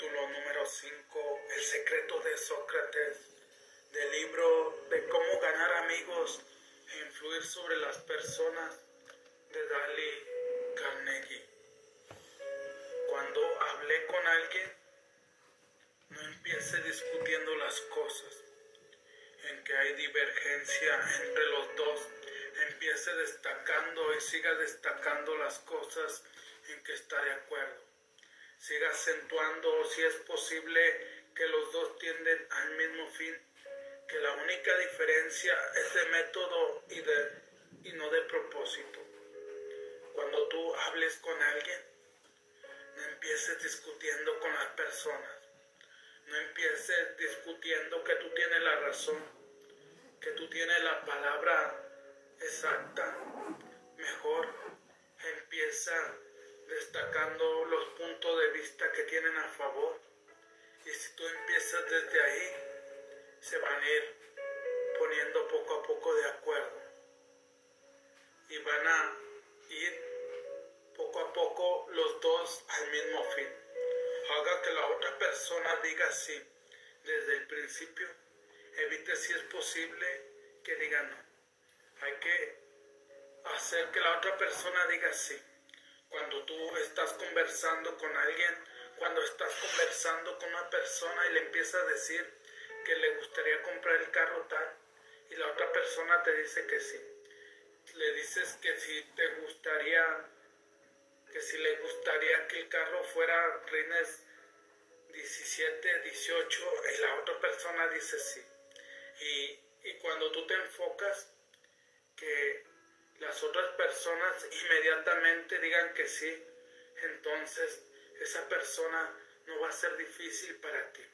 capítulo número 5, El secreto de Sócrates, del libro de cómo ganar amigos e influir sobre las personas de Dali Carnegie. Cuando hablé con alguien, no empiece discutiendo las cosas en que hay divergencia entre los dos. Empiece destacando y siga destacando las cosas en que está de acuerdo siga acentuando si es posible que los dos tienden al mismo fin, que la única diferencia es de método y, y no de propósito. Cuando tú hables con alguien, no empieces discutiendo con las personas, no empieces discutiendo que tú tienes la razón, que tú tienes la palabra exacta, mejor empieza destacando los puntos de vista que tienen a favor. Y si tú empiezas desde ahí, se van a ir poniendo poco a poco de acuerdo. Y van a ir poco a poco los dos al mismo fin. Haga que la otra persona diga sí desde el principio. Evite si es posible que diga no. Hay que hacer que la otra persona diga sí cuando tú estás conversando con alguien, cuando estás conversando con una persona y le empiezas a decir que le gustaría comprar el carro tal y la otra persona te dice que sí. Le dices que si te gustaría, que si le gustaría que el carro fuera Rines 17, 18 y la otra persona dice sí. Y, y cuando tú te enfocas que las otras personas inmediatamente digan que sí, entonces esa persona no va a ser difícil para ti.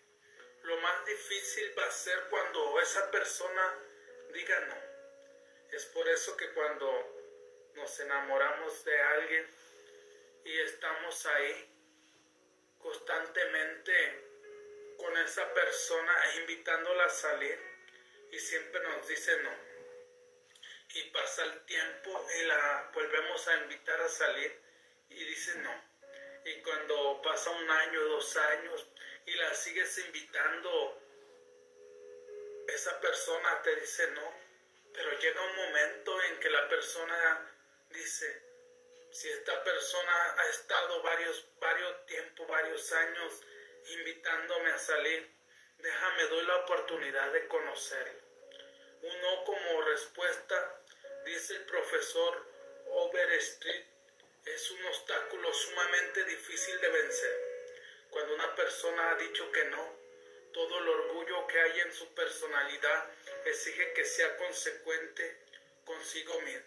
Lo más difícil va a ser cuando esa persona diga no. Es por eso que cuando nos enamoramos de alguien y estamos ahí constantemente con esa persona invitándola a salir y siempre nos dice no y pasa el tiempo y la volvemos a invitar a salir y dice no. Y cuando pasa un año, dos años y la sigues invitando, esa persona te dice no. Pero llega un momento en que la persona dice, si esta persona ha estado varios, varios tiempos, varios años invitándome a salir, déjame, doy la oportunidad de conocerlo. Uno como respuesta dice el profesor Overstreet, es un obstáculo sumamente difícil de vencer. Cuando una persona ha dicho que no, todo el orgullo que hay en su personalidad exige que sea consecuente consigo misma.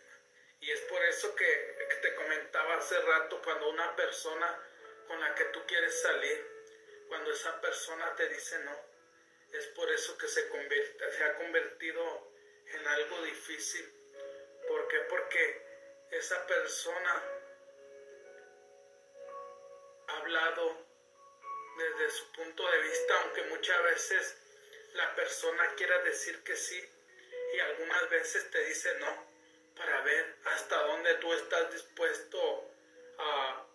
Y es por eso que, te comentaba hace rato, cuando una persona con la que tú quieres salir, cuando esa persona te dice no, es por eso que se, se ha convertido en algo difícil ¿Por qué? Porque esa persona ha hablado desde su punto de vista, aunque muchas veces la persona quiera decir que sí y algunas veces te dice no, para ver hasta dónde tú estás dispuesto a,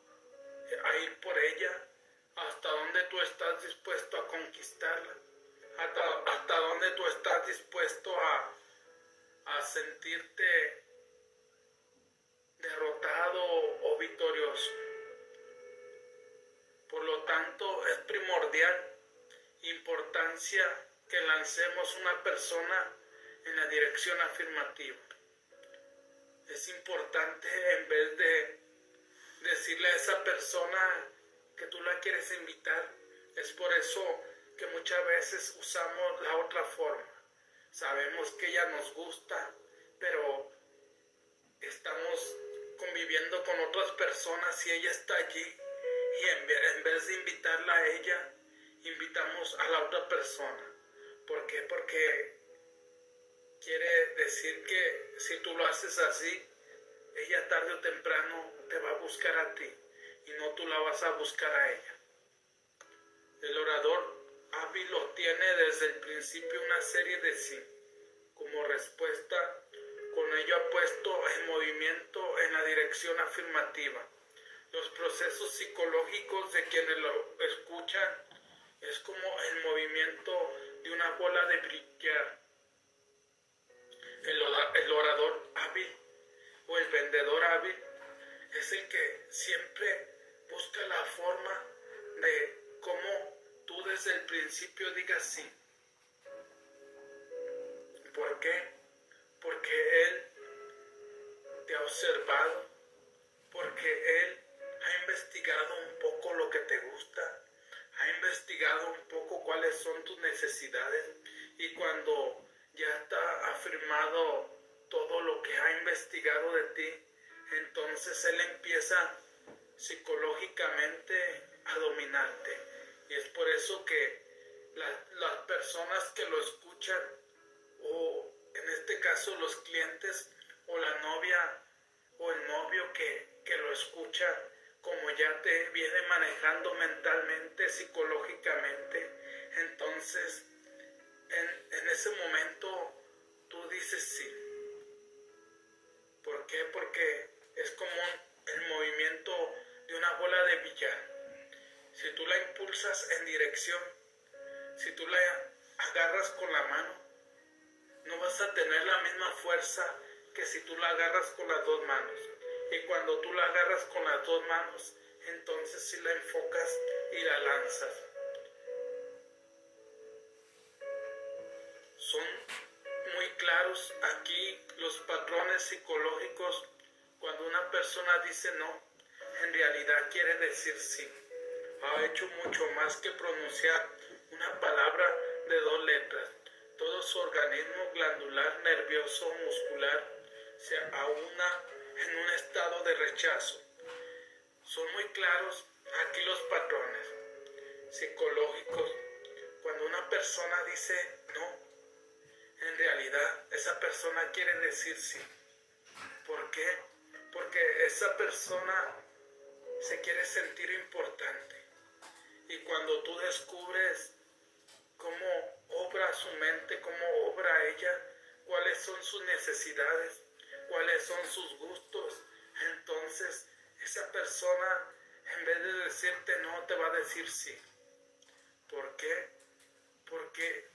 ir por ella, hasta dónde tú estás dispuesto a conquistarla, hasta, hasta dónde tú estás dispuesto a, a sentirte derrotado o victorioso. Por lo tanto, es primordial importancia que lancemos una persona en la dirección afirmativa. Es importante en vez de decirle a esa persona que tú la quieres invitar, es por eso que muchas veces usamos la otra forma. Sabemos que ella nos gusta, pero estamos conviviendo con otras personas y ella está allí y en vez de invitarla a ella, invitamos a la otra persona. ¿Por qué? Porque quiere decir que si tú lo haces así, ella tarde o temprano te va a buscar a ti y no tú la vas a buscar a ella. El orador hábil tiene desde el principio una serie de sí como respuesta con ello ha puesto en movimiento en la dirección afirmativa. Los procesos psicológicos de quienes lo escuchan Es como el movimiento de una bola de brillar. El, orador hábil o el vendedor hábil es el que siempre busca la forma de cómo tú desde el principio digas sí. ¿Por qué? Porque Él te ha observado, porque Él ha investigado un poco lo que te gusta, ha investigado un poco cuáles son tus necesidades y cuando ya está afirmado todo lo que ha investigado de ti, entonces Él empieza psicológicamente a dominarte. Y es por eso que las personas que lo escuchan, o en este caso los clientes, o la novia, o el novio que, que lo escucha, como ya te viene manejando mentalmente, psicológicamente, entonces en, en ese momento tú dices sí. ¿Por qué? Porque es como el movimiento de una bola de billar. Si tú la impulsas en dirección, si tú la agarras con la mano, no vas a tener la misma fuerza que si tú la agarras con las dos manos. Y cuando tú la agarras con las dos manos, entonces si la enfocas y la lanzas. Son muy claros aquí los patrones psicológicos cuando una persona dice no, en realidad quiere decir sí. Ha hecho mucho más que pronunciar una palabra de dos letras. Todo su organismo glandular, nervioso, muscular se aúna en un estado de rechazo. Son muy claros aquí los patrones psicológicos. Cuando una persona dice no, en realidad esa persona quiere decir sí. ¿Por qué? Porque esa persona se quiere sentir importante. Y cuando tú descubres cómo obra su mente, cómo obra ella, cuáles son sus necesidades, cuáles son sus gustos, entonces esa persona en vez de decirte no, te va a decir sí. ¿Por qué? Porque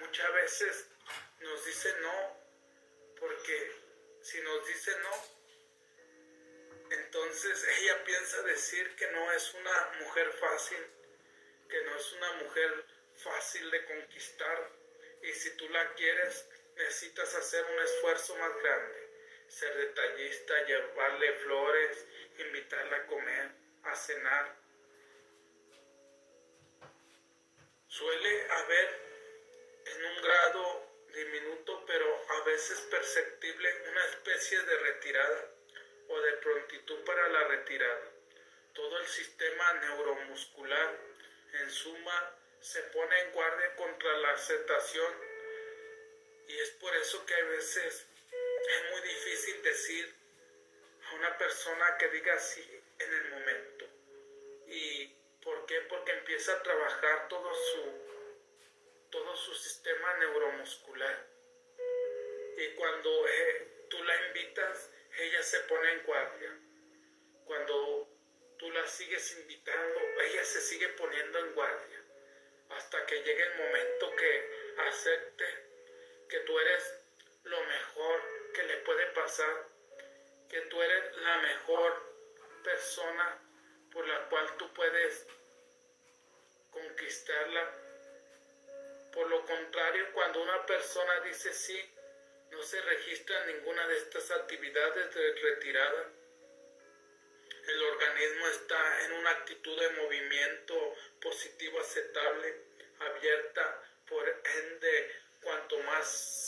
muchas veces nos dice no, porque si nos dice no, entonces ella piensa decir que no es una mujer fácil, que no es una mujer fácil de conquistar y si tú la quieres necesitas hacer un esfuerzo más grande, ser detallista, llevarle flores, invitarla a comer, a cenar. Suele haber en un grado diminuto pero a veces perceptible una especie de retirada o de prontitud para la retirada. Todo el sistema neuromuscular, en suma, se pone en guardia contra la aceptación y es por eso que a veces es muy difícil decir a una persona que diga sí en el momento. ¿Y por qué? Porque empieza a trabajar todo su, todo su sistema neuromuscular. Y cuando eh, tú la invitas, ella se pone en guardia. Cuando tú la sigues invitando, ella se sigue poniendo en guardia. Hasta que llegue el momento que acepte que tú eres lo mejor que le puede pasar, que tú eres la mejor persona por la cual tú puedes conquistarla. Por lo contrario, cuando una persona dice sí, no se registra ninguna de estas actividades de retirada. El organismo está en una actitud de movimiento positivo aceptable, abierta, por ende, cuanto más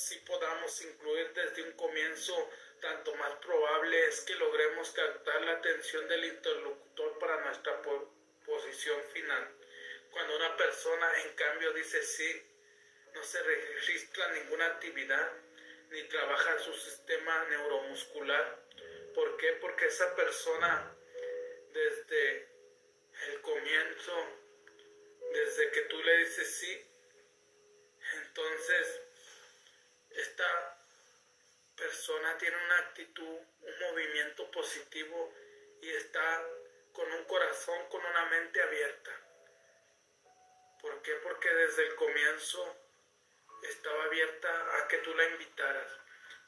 si podamos incluir desde un comienzo, tanto más probable es que logremos captar la atención del interlocutor para nuestra posición final. Cuando una persona en cambio dice sí, no se registra ninguna actividad, ni trabaja su sistema neuromuscular. ¿Por qué? Porque esa persona desde el comienzo, desde que tú le dices sí, entonces esta persona tiene una actitud, un movimiento positivo y está con un corazón, con una mente abierta. ¿Por qué? Porque desde el comienzo estaba abierta a que tú la invitaras.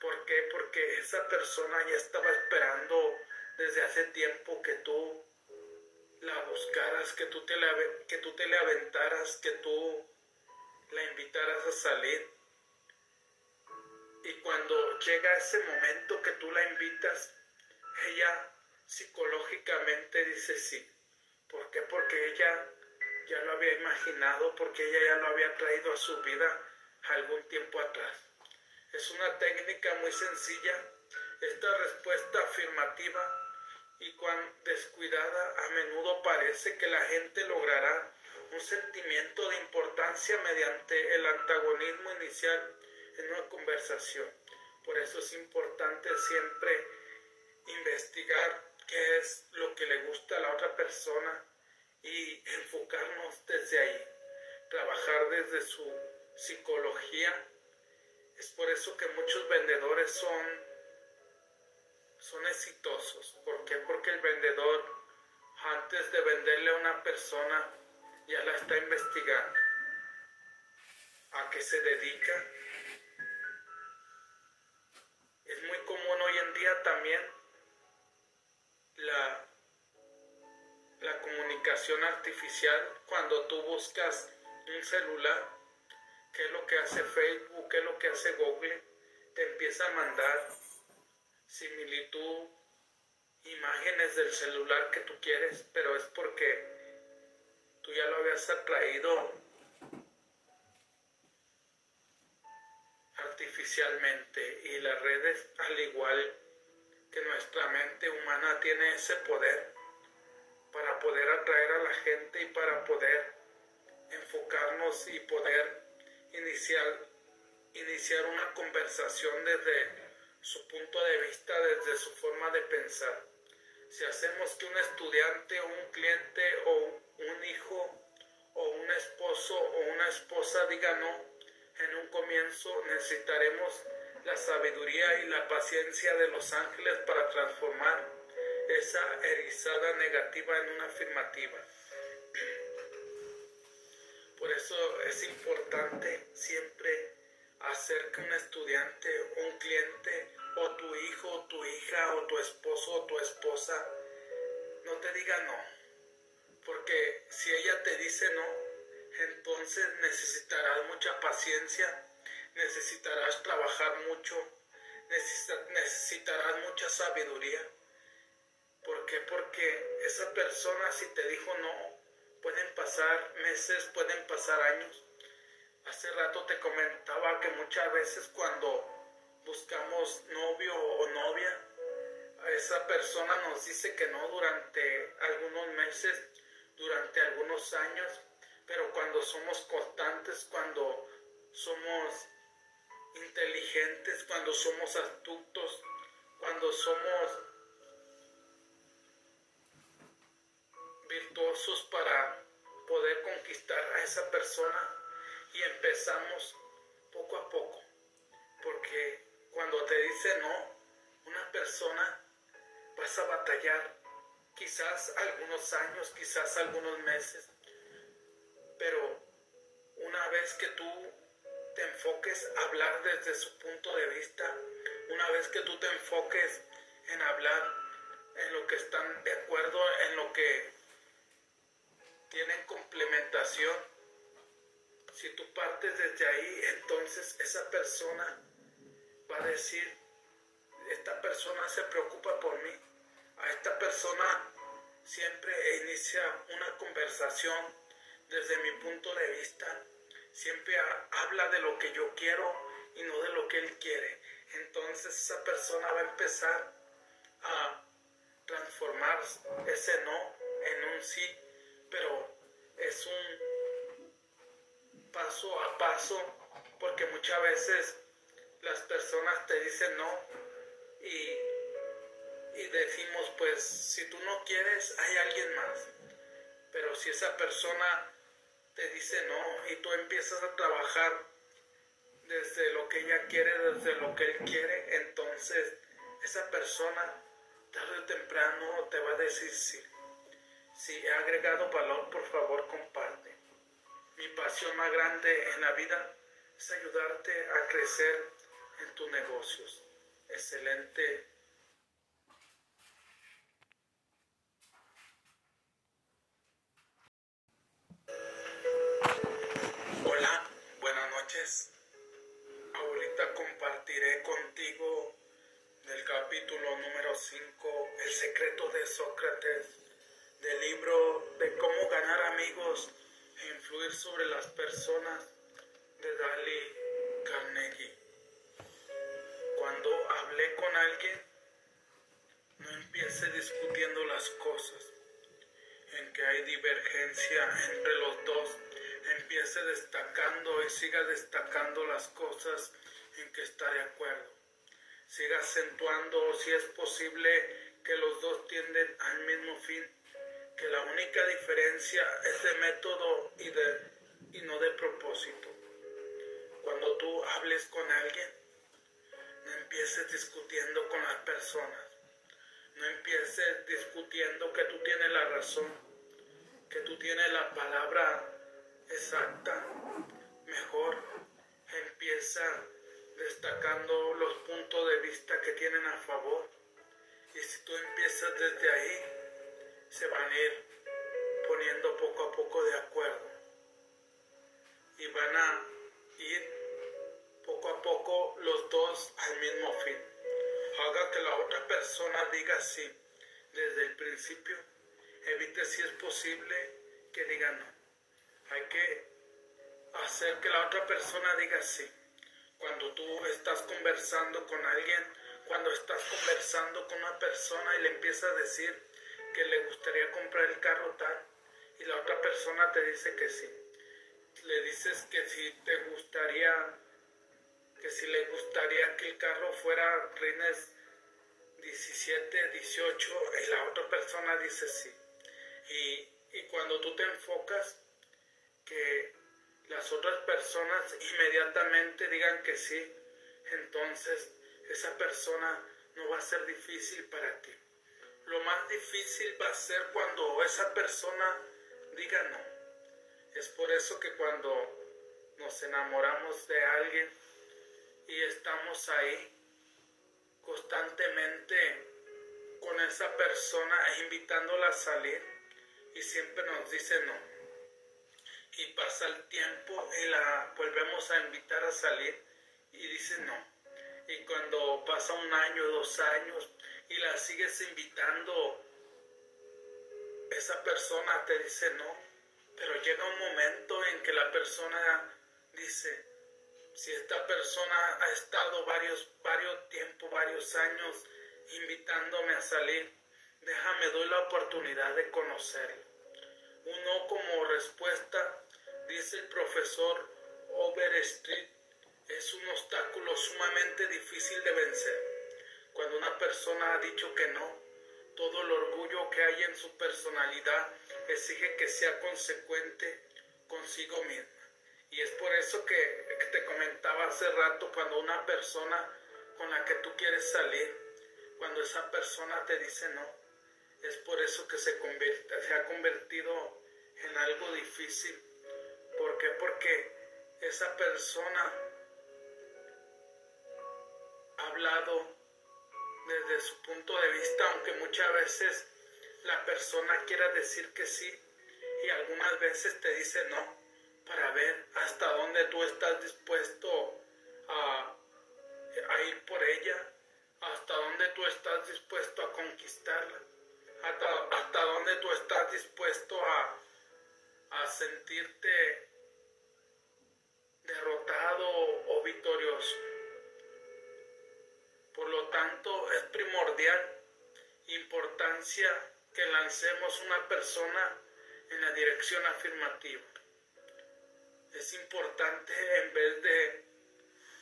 ¿Por qué? Porque esa persona ya estaba esperando desde hace tiempo que tú la buscaras, que tú te, la, que tú te le aventaras, que tú la invitaras a salir. Y cuando llega ese momento que tú la invitas, ella psicológicamente dice sí. ¿Por qué? Porque ella ya lo había imaginado, porque ella ya lo había traído a su vida algún tiempo atrás. Es una técnica muy sencilla. Esta respuesta afirmativa y cuán descuidada a menudo parece que la gente logrará un sentimiento de importancia mediante el antagonismo inicial en una conversación. Por eso es importante siempre investigar qué es lo que le gusta a la otra persona y enfocarnos desde ahí, trabajar desde su psicología. Es por eso que muchos vendedores son son exitosos. ¿Por qué? Porque el vendedor, antes de venderle a una persona, ya la está investigando. ¿A qué se dedica? Es muy común hoy en día también la, la comunicación artificial cuando tú buscas un celular, qué es lo que hace Facebook, qué es lo que hace Google, te empieza a mandar similitud, imágenes del celular que tú quieres, pero es porque tú ya lo habías atraído artificialmente. Y las redes, al igual que nuestra mente humana, tiene ese poder para poder atraer a la gente y para poder enfocarnos y poder iniciar, iniciar una conversación desde su punto de vista desde su forma de pensar. Si hacemos que un estudiante un cliente o un hijo o un esposo o una esposa diga no, en un comienzo necesitaremos la sabiduría y la paciencia de los ángeles para transformar esa erizada negativa en una afirmativa. Por eso es importante siempre hacer que un estudiante, un cliente, o tu hijo, o tu hija, o tu esposo, o tu esposa, no te diga no. Porque si ella te dice no, entonces necesitarás mucha paciencia, necesitarás trabajar mucho, necesitarás mucha sabiduría. ¿Por qué? Porque esa persona si te dijo no, pueden pasar meses, pueden pasar años Hace rato te comentaba que muchas veces cuando buscamos novio o novia, esa persona nos dice que no durante algunos meses, durante algunos años, pero cuando somos constantes, cuando somos inteligentes, cuando somos astutos, cuando somos virtuosos para poder conquistar a esa persona, y empezamos poco a poco. Porque cuando te dice no, una persona vas a batallar quizás algunos años, quizás algunos meses, pero una vez que tú te enfoques a hablar desde su punto de vista, una vez que tú te enfoques en hablar en lo que están de acuerdo, en lo que tienen complementación, si tú partes desde ahí, entonces esa persona va a decir, esta persona se preocupa por mí, a esta persona siempre inicia una conversación desde mi punto de vista, siempre habla de lo que yo quiero y no de lo que él quiere. Entonces esa persona va a empezar a transformar ese no en un sí, pero es un paso a paso, porque muchas veces las personas te dicen no y, y decimos, pues si tú no quieres, hay alguien más. Pero si esa persona te dice no y tú empiezas a trabajar desde lo que ella quiere, desde lo que él quiere, entonces esa persona tarde o temprano te va a decir sí. Si he agregado valor, por favor comparte. Mi pasión más grande en la vida es ayudarte a crecer en tus negocios. Excelente. Hola, buenas noches. Ahorita compartiré contigo del capítulo número 5, El secreto de Sócrates, del libro de cómo ganar amigos influir sobre las personas de Dali Carnegie. Cuando hablé con alguien, no empiece discutiendo las cosas en que hay divergencia entre los dos. Empiece destacando y siga destacando las cosas en que está de acuerdo. Siga acentuando si es posible que los dos tienden al mismo fin, que la única diferencia es de método y, de, y no de propósito. Cuando tú hables con alguien, no empieces discutiendo con las personas. No empieces discutiendo que tú tienes la razón, que tú tienes la palabra exacta. Mejor empieza destacando los puntos de vista que tienen a favor. Y si tú empiezas desde ahí, se van a ir poniendo poco a poco de acuerdo. Y van a ir poco a poco los dos al mismo fin. Haga que la otra persona diga sí desde el principio. Evite si es posible que diga no. Hay que hacer que la otra persona diga sí. Cuando tú estás conversando con alguien, cuando estás conversando con una persona y le empiezas a decir que le gustaría comprar el carro tal y la otra persona te dice que sí. Le dices que si te gustaría que si le gustaría que el carro fuera Rines 17, 18 y la otra persona dice sí. Y, y cuando tú te enfocas que las otras personas inmediatamente digan que sí, entonces esa persona no va a ser difícil para ti. Lo más difícil va a ser cuando esa persona diga no. Es por eso que cuando nos enamoramos de alguien, y estamos ahí constantemente con esa persona invitándola a salir y siempre nos dice no. Y pasa el tiempo y la volvemos a invitar a salir y dice no. Y cuando pasa un año, dos años y la sigues invitando, esa persona te dice no. Pero llega un momento en que la persona dice, si esta persona ha estado varios, varios tiempos, varios años invitándome a salir, déjame, doy la oportunidad de conocerlo. Uno como respuesta, dice el profesor Overstreet, es un obstáculo sumamente difícil de vencer. Cuando una persona ha dicho que no, todo el orgullo que hay en su personalidad exige que sea consecuente consigo mismo. Y es por eso que, te comentaba hace rato, cuando una persona con la que tú quieres salir, cuando esa persona te dice no, es por eso que se ha convertido en algo difícil. ¿Por qué? Porque esa persona ha hablado desde su punto de vista, aunque muchas veces la persona quiera decir que sí y algunas veces te dice no para ver hasta dónde tú estás dispuesto a, ir por ella, hasta dónde tú estás dispuesto a conquistarla, hasta, hasta dónde tú estás dispuesto a, a sentirte derrotado o victorioso. Por lo tanto, es primordial importancia que lancemos una persona en la dirección afirmativa es importante en vez de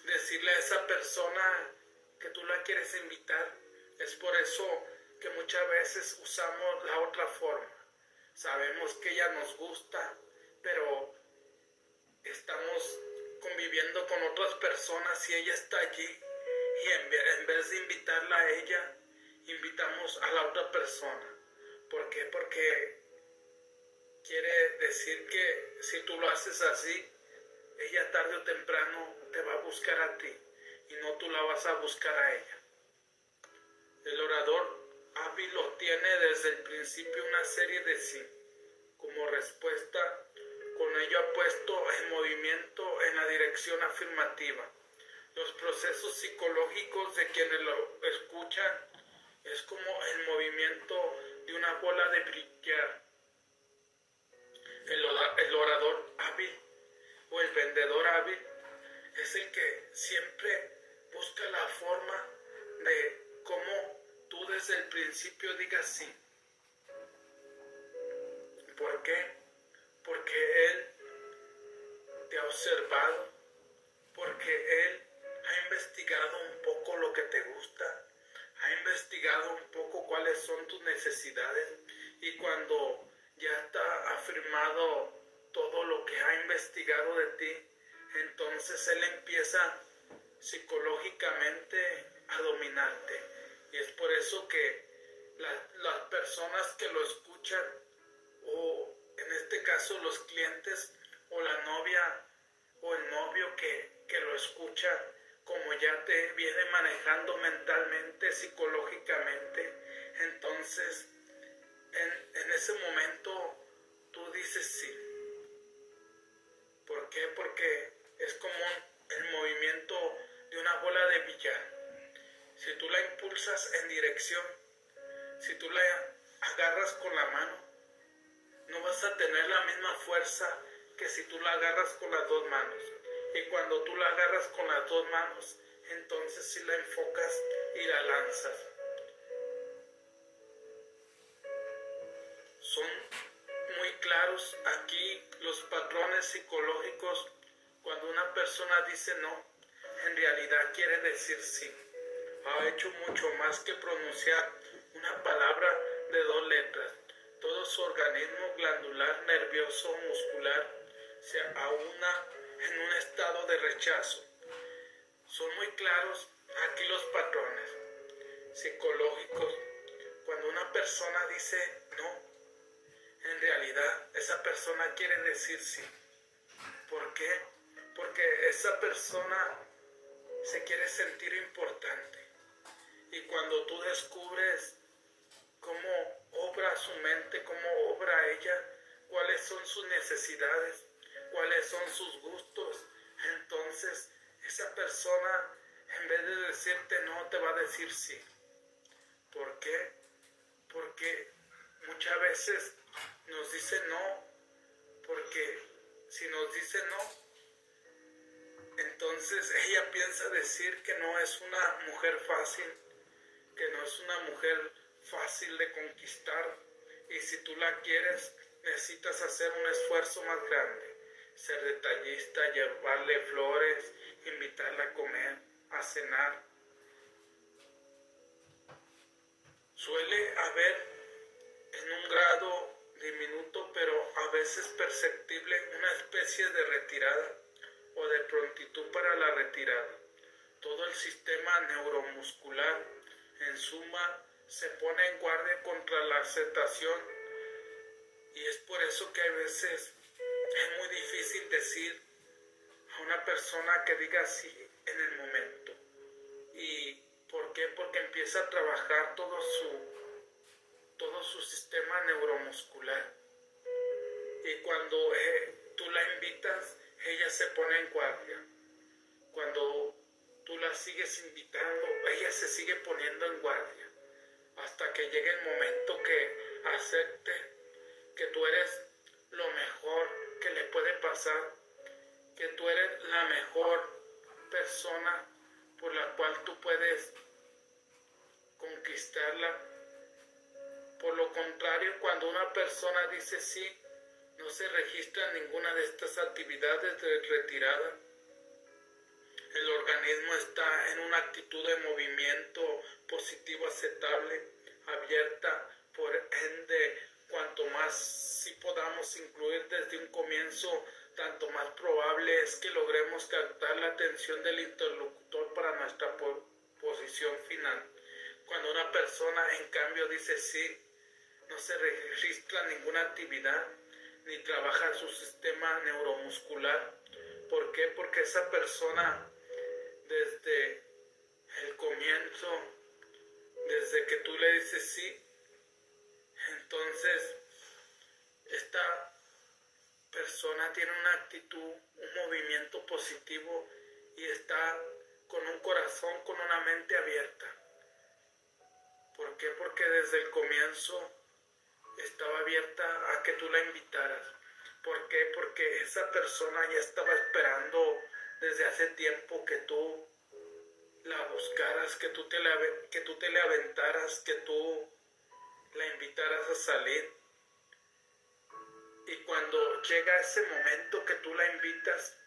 decirle a esa persona que tú la quieres invitar. Es por eso que muchas veces usamos la otra forma. Sabemos que ella nos gusta, pero estamos conviviendo con otras personas y ella está allí. Y en vez de invitarla a ella, invitamos a la otra persona. ¿Por qué? Porque quiere decir que si tú lo haces así, ella tarde o temprano te va a buscar a ti y no tú la vas a buscar a ella. El orador hábil obtiene desde el principio una serie de sí. Como respuesta, con ello ha puesto en movimiento en la dirección afirmativa. Los procesos psicológicos de quienes lo escuchan es como el movimiento de una bola de brillar. El, orador hábil o el vendedor hábil es el que siempre busca la forma de cómo tú desde el principio digas sí. ¿Por qué? Porque Él te ha observado, porque Él ha investigado un poco lo que te gusta, ha investigado un poco cuáles son tus necesidades y cuando ya está afirmado todo lo que ha investigado de ti, entonces Él empieza psicológicamente a dominarte. Y es por eso que las personas que lo escuchan, o en este caso los clientes, o la novia, o el novio que, que lo escucha, como ya te viene manejando mentalmente, psicológicamente, entonces en, en ese momento tú dices sí. ¿Por qué? Porque es como el movimiento de una bola de billar. Si tú la impulsas en dirección, si tú la agarras con la mano, no vas a tener la misma fuerza que si tú la agarras con las dos manos. Y cuando tú la agarras con las dos manos, entonces si la enfocas y la lanzas. Son muy claros aquí los patrones psicológicos cuando una persona dice no, en realidad quiere decir sí. Ha hecho mucho más que pronunciar una palabra de dos letras. Todo su organismo glandular, nervioso, muscular se aúna en un estado de rechazo. Son muy claros aquí los patrones psicológicos. Cuando una persona dice no, en realidad esa persona quiere decir sí. ¿Por qué? Porque esa persona se quiere sentir importante. Y cuando tú descubres cómo obra su mente, cómo obra ella, cuáles son sus necesidades, cuáles son sus gustos, entonces esa persona en vez de decirte no, te va a decir sí. ¿Por qué? Porque muchas veces nos dice no, porque si nos dice no, entonces ella piensa decir que no es una mujer fácil, que no es una mujer fácil de conquistar y si tú la quieres necesitas hacer un esfuerzo más grande, ser detallista, llevarle flores, invitarla a comer, a cenar. Suele haber en un grado diminuto pero a veces perceptible una especie de retirada o de prontitud para la retirada. Todo el sistema neuromuscular en suma se pone en guardia contra la aceptación y es por eso que a veces es muy difícil decir a una persona que diga sí en el momento. ¿Y por qué? Porque empieza a trabajar todo su, todo su sistema neuromuscular. Y cuando eh, tú la invitas, ella se pone en guardia. Cuando tú la sigues invitando, ella se sigue poniendo en guardia. Hasta que llegue el momento que acepte que tú eres lo mejor que le puede pasar, que tú eres la mejor persona por la cual tú puedes conquistarla. Por lo contrario, cuando una persona dice sí, no se registra ninguna de estas actividades de retirada el organismo está en una actitud de movimiento positivo aceptable, abierta, por ende, cuanto más si podamos incluir desde un comienzo, tanto más probable es que logremos captar la atención del interlocutor para nuestra posición final. Cuando una persona en cambio dice sí, no se registra ninguna actividad, ni trabaja su sistema neuromuscular. ¿Por qué? Porque esa persona desde el comienzo, desde que tú le dices sí, entonces esta persona tiene una actitud, un movimiento positivo y está con un corazón, con una mente abierta. ¿Por qué? Porque desde el comienzo estaba abierta a que tú la invitaras. ¿Por qué? Porque esa persona ya estaba esperando desde hace tiempo que tú la buscaras, que tú te, la, que tú te le aventaras, que tú la invitaras a salir. Y cuando llega ese momento que tú la invitas,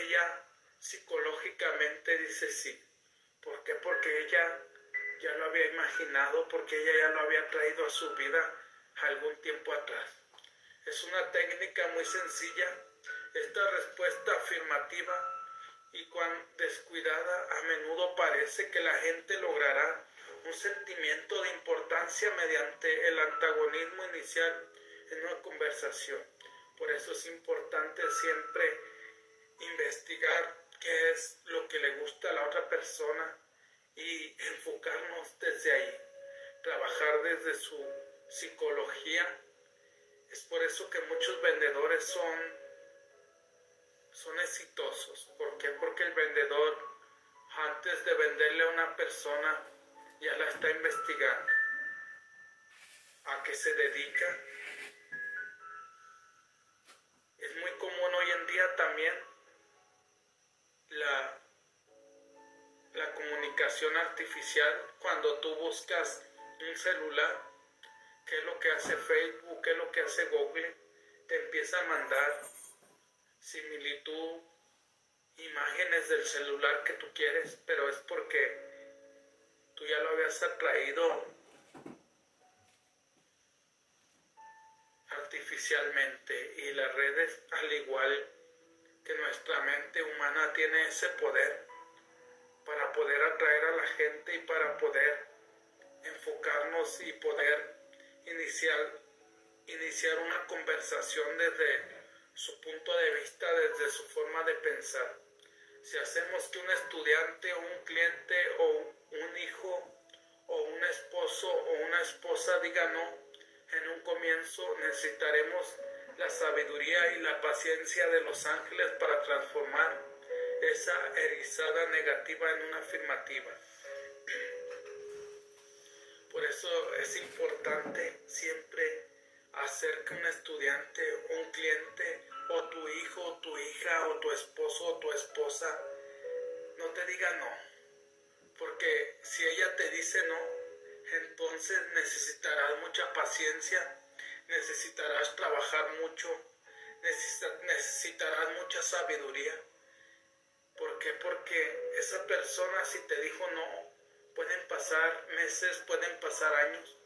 ella psicológicamente dice sí. ¿Por qué? Porque ella ya lo había imaginado, porque ella ya lo había traído a su vida algún tiempo atrás. Es una técnica muy sencilla. Esta respuesta afirmativa y cuando descuidada a menudo parece que la gente logrará un sentimiento de importancia mediante el antagonismo inicial en una conversación. Por eso es importante siempre investigar qué es lo que le gusta a la otra persona y enfocarnos desde ahí, trabajar desde su psicología. Es por eso que muchos vendedores son, son exitosos. ¿Por qué? Porque el vendedor, antes de venderle a una persona, ya la está investigando. ¿A qué se dedica? Es muy común hoy en día también la, la comunicación artificial cuando tú buscas un celular qué es lo que hace Facebook, qué es lo que hace Google, te empieza a mandar similitud, imágenes del celular que tú quieres, pero es porque tú ya lo habías atraído artificialmente y las redes, al igual que nuestra mente humana, tiene ese poder para poder atraer a la gente y para poder enfocarnos y poder iniciar, iniciar una conversación desde su punto de vista, desde su forma de pensar. Si hacemos que un estudiante o un cliente o un hijo o un esposo o una esposa diga no, en un comienzo necesitaremos la sabiduría y la paciencia de los ángeles para transformar esa erizada negativa en una afirmativa. Por eso es importante siempre hacer que un estudiante, un cliente, o tu hijo, o tu hija, o tu esposo, o tu esposa, no te diga no. Porque si ella te dice no, entonces necesitarás mucha paciencia, necesitarás trabajar mucho, necesitarás mucha sabiduría. ¿Por qué? Porque esa persona si te dijo no, Pueden pasar meses, pueden pasar años.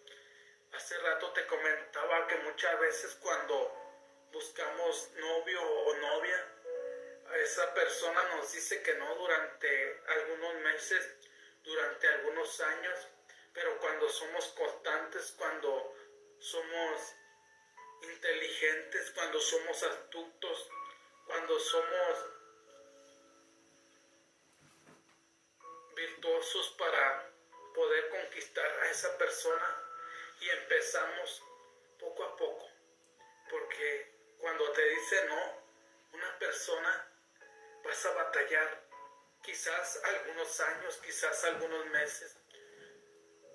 Hace rato te comentaba que muchas veces cuando buscamos novio o novia, esa persona nos dice que no durante algunos meses, durante algunos años, pero cuando somos constantes, cuando somos inteligentes, cuando somos astutos, cuando somos virtuosos para poder conquistar a esa persona y empezamos poco a poco. Porque cuando te dice no, una persona vas a batallar quizás algunos años, quizás algunos meses,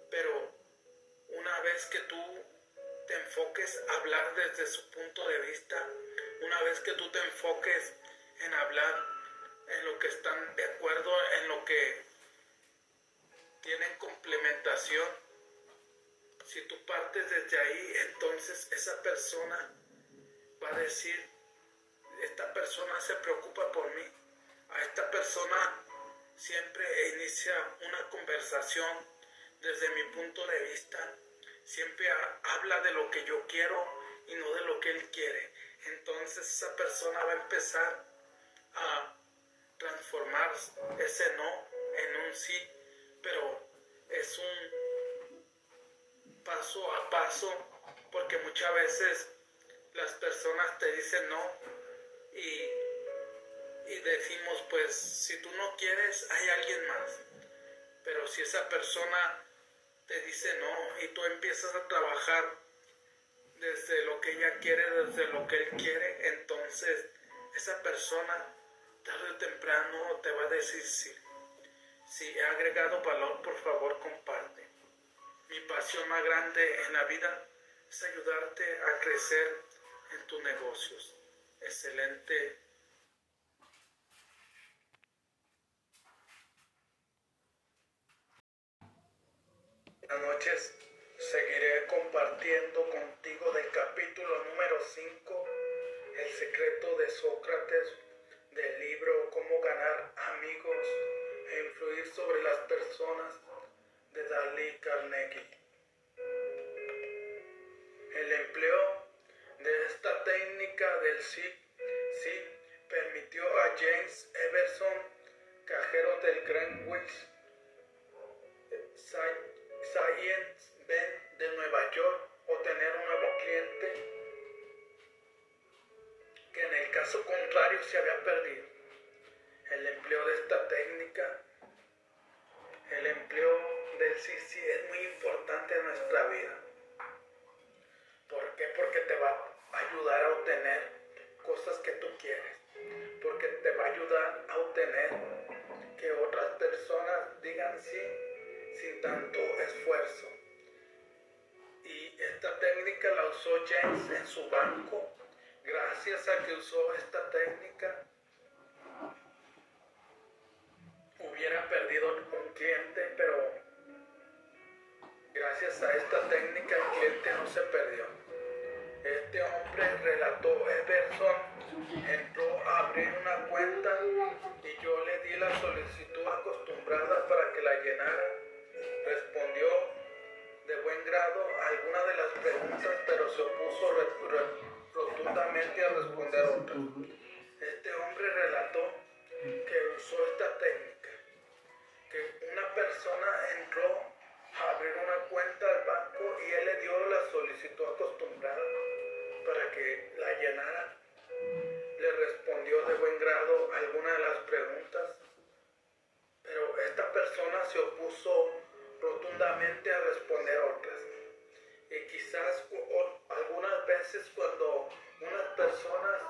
pero una vez que tú te enfoques a hablar desde su punto de vista, una vez que tú te enfoques en hablar en lo que están de acuerdo, en lo que tienen complementación. Si tú partes desde ahí, entonces esa persona va a decir, esta persona se preocupa por mí, a esta persona siempre inicia una conversación desde mi punto de vista, siempre habla de lo que yo quiero y no de lo que él quiere. Entonces esa persona va a empezar a transformar ese no en un sí pero es un paso a paso porque muchas veces las personas te dicen no y, y decimos, pues si tú no quieres, hay alguien más. Pero si esa persona te dice no y tú empiezas a trabajar desde lo que ella quiere, desde lo que él quiere, entonces esa persona tarde o temprano te va a decir sí. Si he agregado valor, por favor comparte. Mi pasión más grande en la vida es ayudarte a crecer en tus negocios. Excelente. Buenas noches. Seguiré compartiendo contigo del capítulo número 5, El secreto de Sócrates, del libro Cómo ganar amigos e influir sobre las personas de Dale Carnegie. El empleo de esta técnica del sí, sí permitió a James Everson, cajero del Greenwich Science Ben de Nueva York, obtener un nuevo cliente que en el caso contrario se había perdido. El empleo de esta técnica, el empleo del sí es muy importante en nuestra vida. ¿Por qué? Porque te va a ayudar a obtener cosas que tú quieres. Porque te va a ayudar a obtener que otras personas digan sí sin tanto esfuerzo. Y esta técnica la usó James en su banco. Gracias a que usó esta técnica, hubiera perdido un cliente, pero Gracias a esta técnica el cliente no se perdió. Este hombre relató Everson entró a abrir una cuenta y yo le di la solicitud acostumbrada para que la llenara. Respondió de buen grado a algunas de las preguntas, pero se opuso rotundamente a responder otras. Este hombre relató que usó esta técnica, que una persona entró abrir una cuenta al banco y él le dio la solicitud acostumbrada para que la llenara. Le respondió de buen grado algunas de las preguntas, pero esta persona se opuso rotundamente a responder otras. Y quizás algunas veces cuando unas personas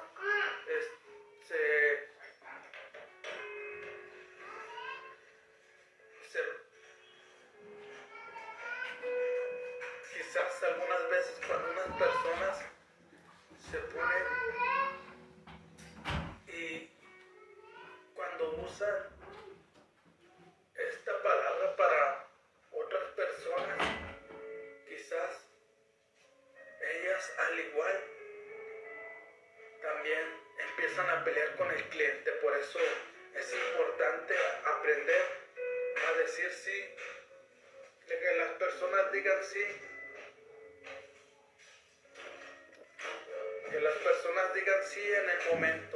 que las personas digan sí en el momento.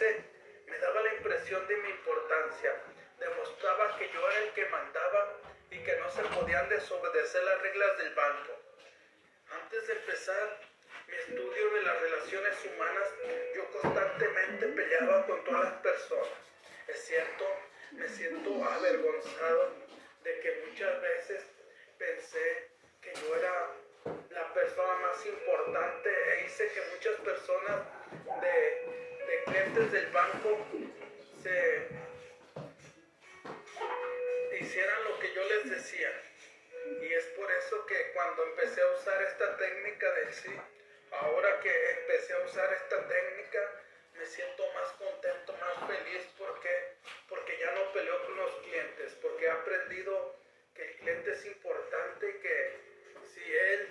Me daba la impresión de mi importancia, demostraba que yo era el que mandaba y que no se podían desobedecer las reglas del banco. Antes de empezar mi estudio de las relaciones humanas, yo constantemente peleaba con todas las personas. Es cierto, me siento avergonzado de que muchas veces pensé que yo era la persona más importante e hice que muchas personas de de clientes del banco se hicieran lo que yo les decía. Y es por eso que cuando empecé a usar esta técnica del sí, ahora que empecé a usar esta técnica, me siento más contento, más feliz porque, porque ya no peleo con los clientes, porque he aprendido que el cliente es importante y que si él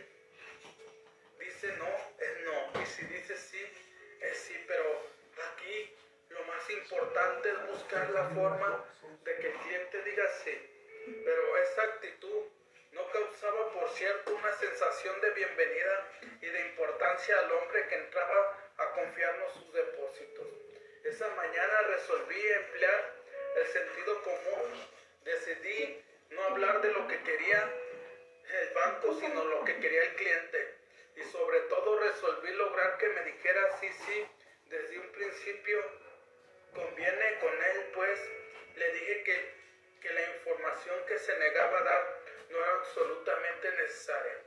importante es buscar la forma de que el cliente diga sí, pero esa actitud no causaba, por cierto, una sensación de bienvenida y de importancia al hombre que entraba a confiarnos sus depósitos. Esa mañana resolví emplear el sentido común. Decidí no hablar de lo que quería el banco, sino lo que quería el cliente. Y sobre todo resolví lograr que me dijera sí, sí, desde un principio conviene con él, pues le dije que, que la información que se negaba a dar no era absolutamente necesaria.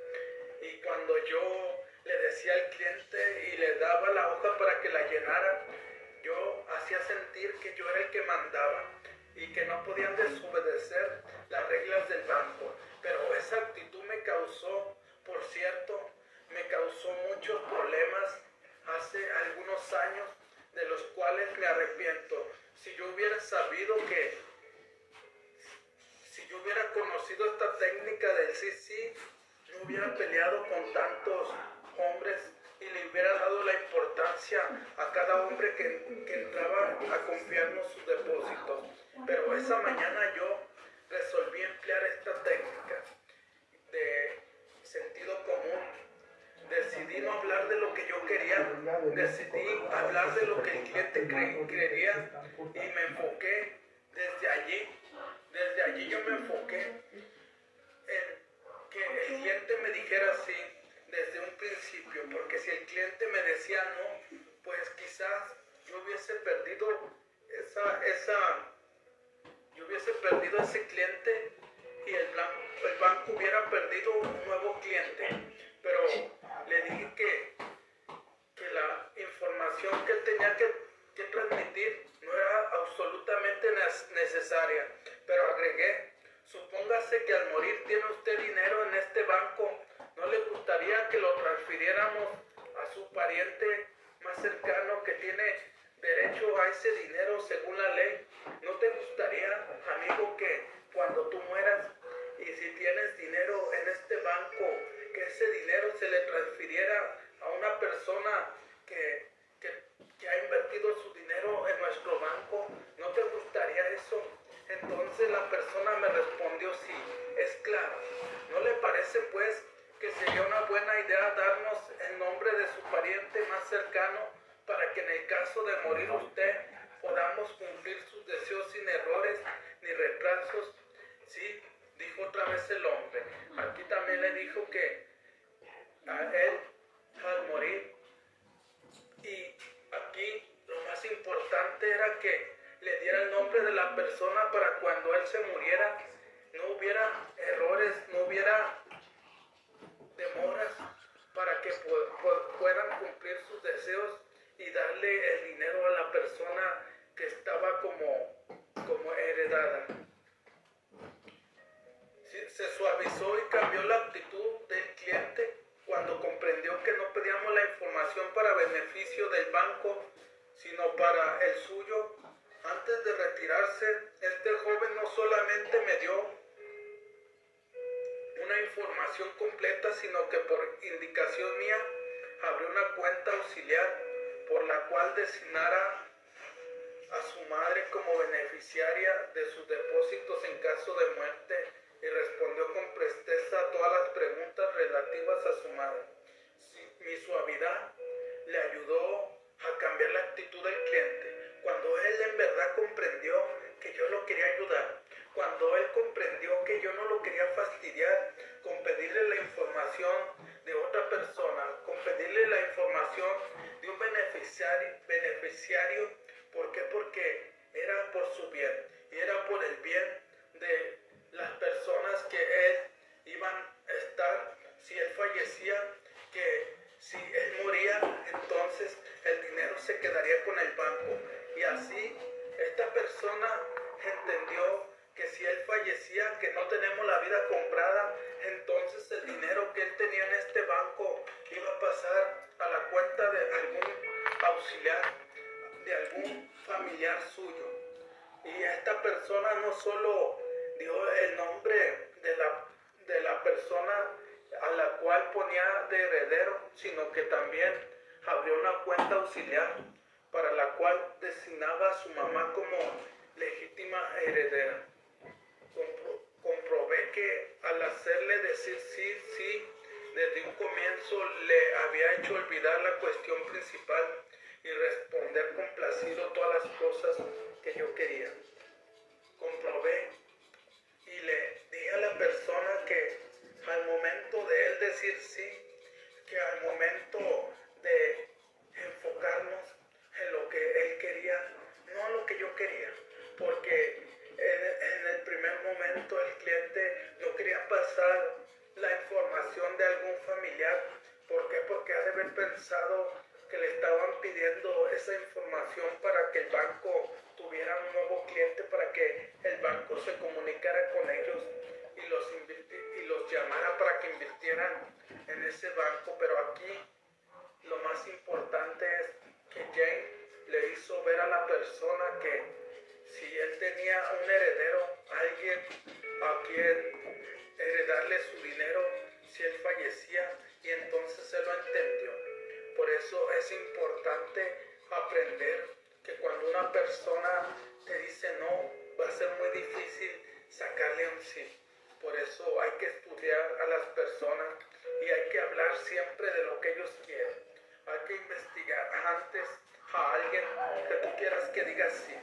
Y cuando yo le decía al cliente y le daba la hoja para que la llenara, yo hacía sentir que yo era el que mandaba y que no podían desobedecer las reglas del banco. Pero esa actitud me causó, por cierto, me causó muchos problemas hace algunos años de los cuales me arrepiento. Si yo hubiera sabido que, si yo hubiera conocido esta técnica del sí, sí, no hubiera peleado con tantos hombres y le hubiera dado la importancia a cada hombre que, que entraba a confiarnos sus depósitos. Pero esa mañana yo resolví emplear esta técnica de sentido común. Decidí no hablar de lo que yo quería, decidí hablar de lo que el cliente creería y me enfoqué desde allí, desde allí yo me enfoqué en que el cliente me dijera sí desde un principio, porque si el cliente me decía no, pues quizás yo hubiese perdido esa, esa, yo hubiese perdido ese cliente y el, el banco hubiera perdido un nuevo cliente. Pero le dije que, que la información que él tenía que, que transmitir no era absolutamente necesaria. Pero agregué, supóngase que al morir tiene usted dinero en este banco, ¿no le gustaría que lo transfiriéramos a su pariente más cercano que tiene derecho a ese dinero según la ley? ¿No te gustaría, amigo, que cuando tú mueras y si tienes dinero en este banco, que ese dinero se le transfiriera a una persona que, que ha invertido su dinero en nuestro banco? ¿No te gustaría eso? Entonces la persona me respondió sí, es claro. ¿No le parece pues que sería una buena idea darnos el nombre de su pariente más cercano para que en el caso de morir usted podamos cumplir sus deseos sin errores ni retrasos? Sí, dijo otra vez el hombre. Aquí también le dijo que a él al morir y aquí lo más importante era que le diera el nombre de la persona para cuando él se muriera no hubiera errores, no hubiera demoras para que puedan cumplir sus deseos y darle el dinero a la persona que estaba como, como heredada. Se suavizó y cambió la actitud del cliente cuando comprendió que no pedíamos la información para beneficio del banco, sino para el suyo. Antes de retirarse, este joven no solamente me dio una información completa, sino que por indicación mía abrió una cuenta auxiliar por la cual designara a su madre como beneficiaria de sus depósitos en caso de muerte y respondió con presteza a todas las preguntas relativas a su madre. Mi suavidad le ayudó a cambiar la actitud del cliente. Cuando él en verdad comprendió que yo lo quería ayudar, cuando él comprendió que yo no lo quería fastidiar con pedirle la información de otra persona, con pedirle la información de un beneficiario, beneficiario ¿por qué? Porque era por su bien antes a alguien que tú quieras que diga sí,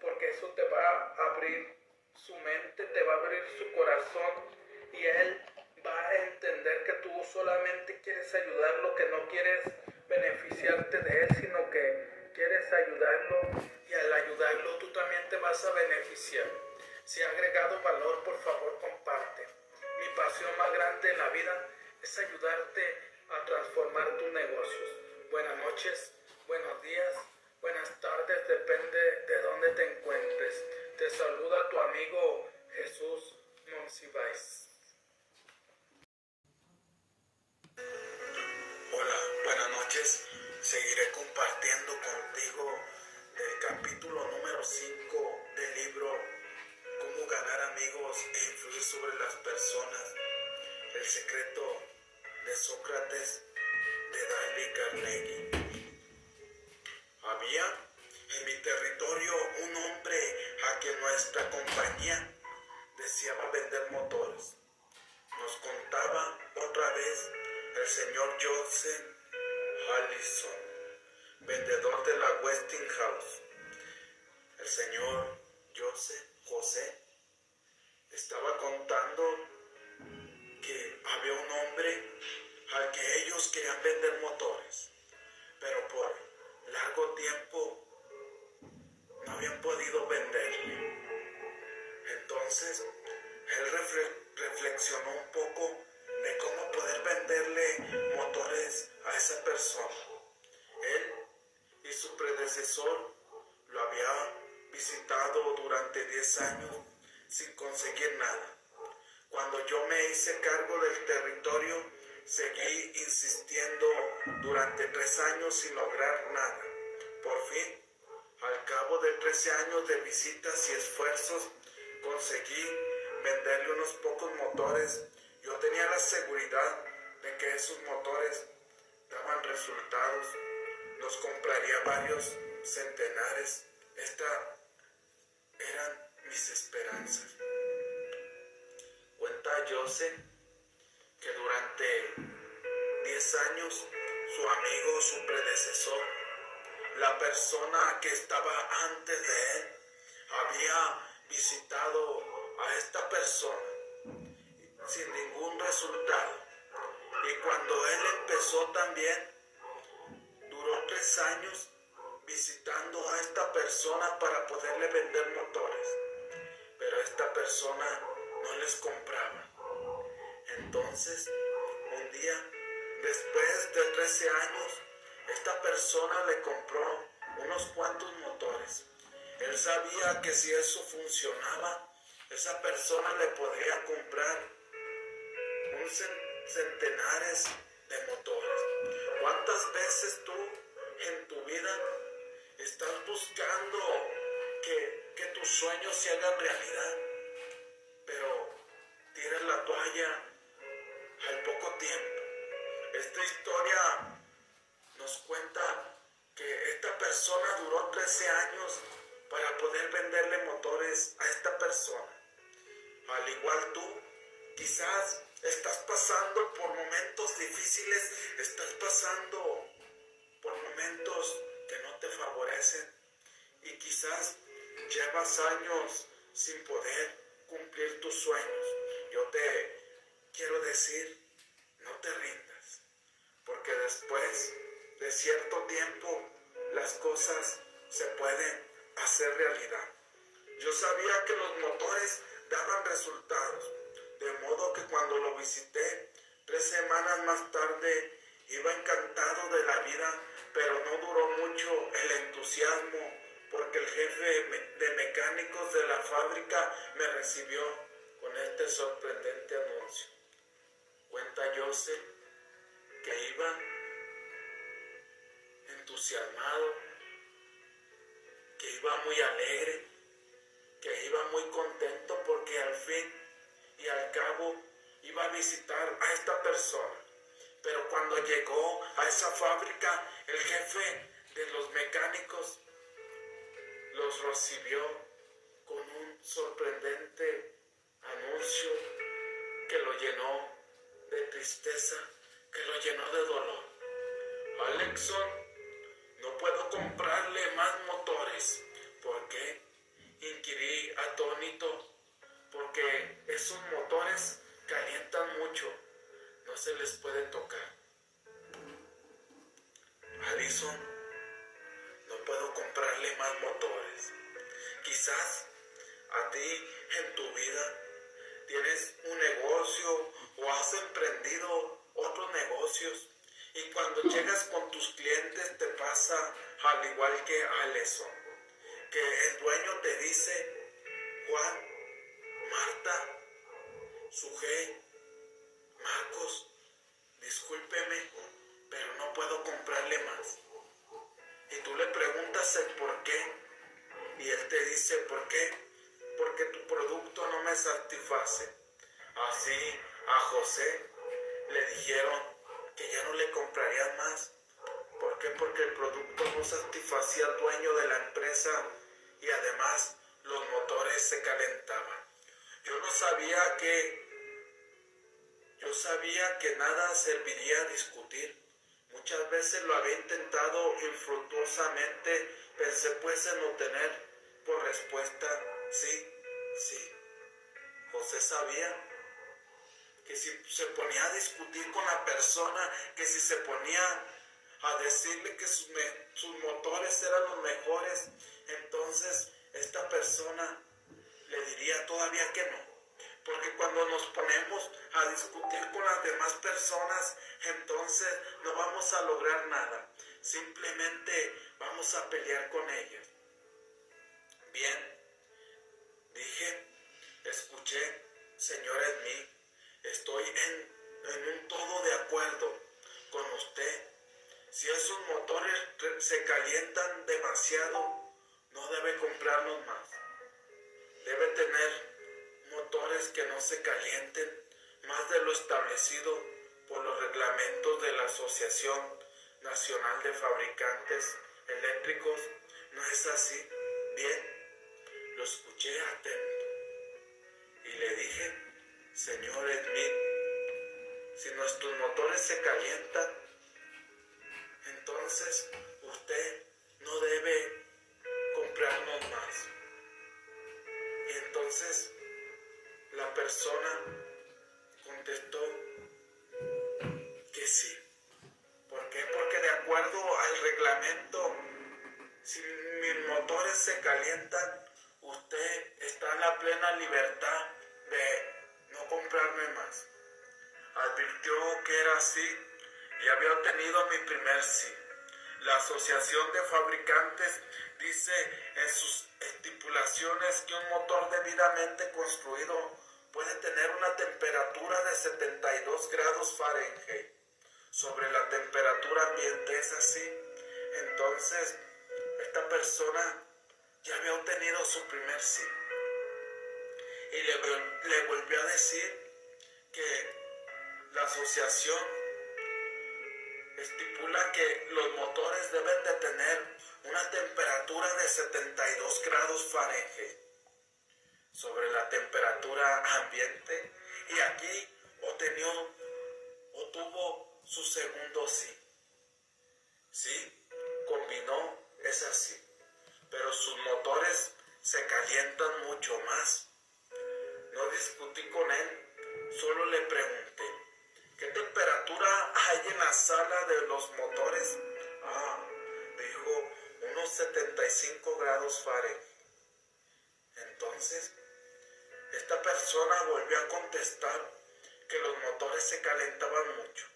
porque eso te va a abrir su mente, te va a abrir su corazón y él va a entender que tú solamente quieres ayudarlo, que no quieres beneficiarte de él, sino que quieres ayudarlo y al ayudarlo tú también te vas a beneficiar. Si ha agregado valor, por favor comparte. Mi pasión más grande en la vida es ayudarte a transformar tus negocios. Buenas noches, buenos días, buenas tardes, depende de dónde te encuentres. Te saluda tu amigo Jesús Monsiváis. Hola, buenas noches. Seguiré compartiendo contigo el capítulo número 5 del libro Cómo ganar amigos e influir sobre las personas. El secreto de Sócrates de Dale Carnegie. Había en mi territorio un hombre a quien nuestra compañía deseaba vender motores. Nos contaba otra vez el señor Joseph Allison, vendedor de la Westinghouse. El señor Joseph José estaba contando que había un hombre al que ellos querían vender motores, pero por largo tiempo no habían podido venderle. Entonces, él reflexionó un poco de cómo poder venderle motores a esa persona. Él y su predecesor lo había visitado durante 10 años sin conseguir nada. Cuando yo me hice cargo del territorio, seguí insistiendo durante tres años sin lograr nada. Por fin, al cabo de 13 años de visitas y esfuerzos, conseguí venderle unos pocos motores yo tenía la seguridad de que esos motores daban resultados. Los compraría varios centenares. Estas eran mis esperanzas. Cuenta Joseph que durante 10 años su amigo, su predecesor, la persona que estaba antes de él, había visitado a esta persona sin ningún resultado. Y cuando él empezó también, duró tres años visitando a esta persona para poderle vender motores. Pero esta persona no les compraba. Entonces, un día, después de 13 años, esta persona le compró unos cuantos motores. Él sabía que si eso funcionaba, esa persona le podría comprar centenares de motores. ¿Cuántas veces tú en tu vida estás buscando que, que tus sueños se hagan realidad? Pero tiras la toalla al poco tiempo. Esta historia nos cuenta que esta persona duró 13 años para poder venderle motores a esta persona. Al igual tú, quizás estás pasando por momentos difíciles, estás pasando por momentos que no te favorecen y quizás llevas años sin poder cumplir tus sueños. Yo te quiero decir, no te rindas, porque después de cierto tiempo las cosas se pueden hacer realidad. Yo sabía que los motores daban resultados, de modo que cuando lo visité, tres semanas más tarde, iba encantado de la vida, pero no duró mucho el entusiasmo, porque el jefe de mecánicos de la fábrica me recibió con este sorprendente anuncio. Cuenta Joseph que iba entusiasmado, que iba muy alegre, que iba muy contento porque al fin y al cabo iba a visitar a esta persona. Pero cuando llegó a esa fábrica, el jefe de los mecánicos los recibió con un sorprendente anuncio que lo llenó de tristeza, que lo llenó de dolor. Alexon, no puedo comprarle más motores. ¿Por qué? Inquirí atónito, porque esos motores calientan mucho, no se les puede tocar. Alison, no puedo comprarle más motores. Quizás a ti en tu vida tienes un negocio o has emprendido otros negocios y cuando llegas con tus clientes te pasa al igual que Alison, que el dueño te dice, Juan, Marta, Sujé, Marcos, discúlpeme, pero no puedo comprarle más. Y tú le preguntas el por qué. Y él te dice, ¿por qué? Porque tu producto no me satisface. Así a José le dijeron que ya no le comprarían más. ¿Por qué? Porque el producto no satisfacía al dueño de la empresa y además los motores se calentaban. Yo no sabía que yo sabía que nada serviría a discutir. Muchas veces lo había intentado infructuosamente, pensé pues en obtener por respuesta sí, sí. José sabía que si se ponía a discutir con la persona, que si se ponía a decirle que sus, motores eran los mejores, entonces esta persona le diría todavía que no. Porque cuando nos ponemos a discutir con las demás personas, entonces no vamos a lograr nada. Simplemente vamos a pelear con ellas. Bien, dije, escuché, Señor mí, estoy en, en un todo de acuerdo con usted. Si esos motores se calientan demasiado, no debe comprarnos más. Debe tener motores que no se calienten más de lo establecido por los reglamentos de la Asociación Nacional de Fabricantes Eléctricos. ¿No es así? Bien, lo escuché atento y le dije, señor Smith, si nuestros motores se calientan, entonces usted no debe comprarnos más. Y entonces la persona contestó que sí. ¿Por qué? Porque de acuerdo al reglamento, si mis motores se calientan, usted está en la plena libertad de comprarme más. Advirtió que era así y había obtenido mi primer sí. La Asociación de Fabricantes dice en sus estipulaciones que un motor debidamente construido puede tener una temperatura de 72 grados Fahrenheit. Sobre la temperatura ambiente es así. Entonces, esta persona ya había obtenido su primer sí. Y le, volvió a decir que la asociación estipula que los motores deben de tener una temperatura de 72 grados Fahrenheit sobre la temperatura ambiente y aquí obtenió o tuvo su segundo sí. Sí, combinó, es así, pero sus motores se calientan mucho más. 75 grados Fahrenheit. Entonces, esta persona volvió a contestar que los motores se calentaban mucho.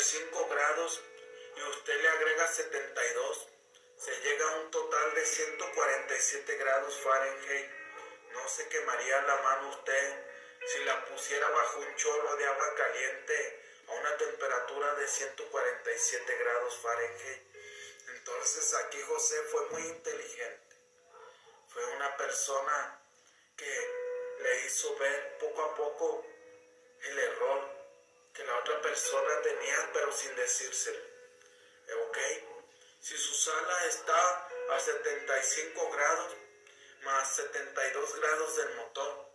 75 grados y usted le agrega 72, se llega a un total de 147 grados Fahrenheit. No se quemaría la mano usted si la pusiera bajo un chorro de agua caliente a una temperatura de 147 grados Fahrenheit. Entonces aquí José fue muy inteligente. Fue una persona que le hizo ver poco a poco el error que la otra persona tenía, pero sin decírselo. ¿Ok? Si su sala está a 75 grados más 72 grados del motor,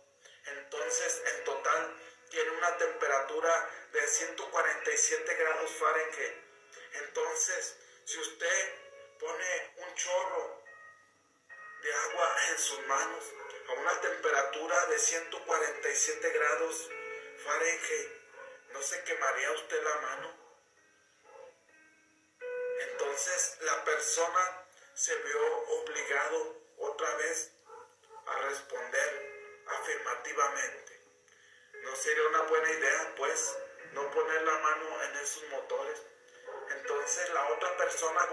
entonces en total tiene una temperatura de 147 grados Fahrenheit. Entonces, si usted pone un chorro de agua en sus manos a una temperatura de 147 grados Fahrenheit, ¿no se quemaría usted la mano? Entonces la persona se vio obligado otra vez a responder afirmativamente. ¿No sería una buena idea, pues, no poner la mano en esos motores? Entonces la otra persona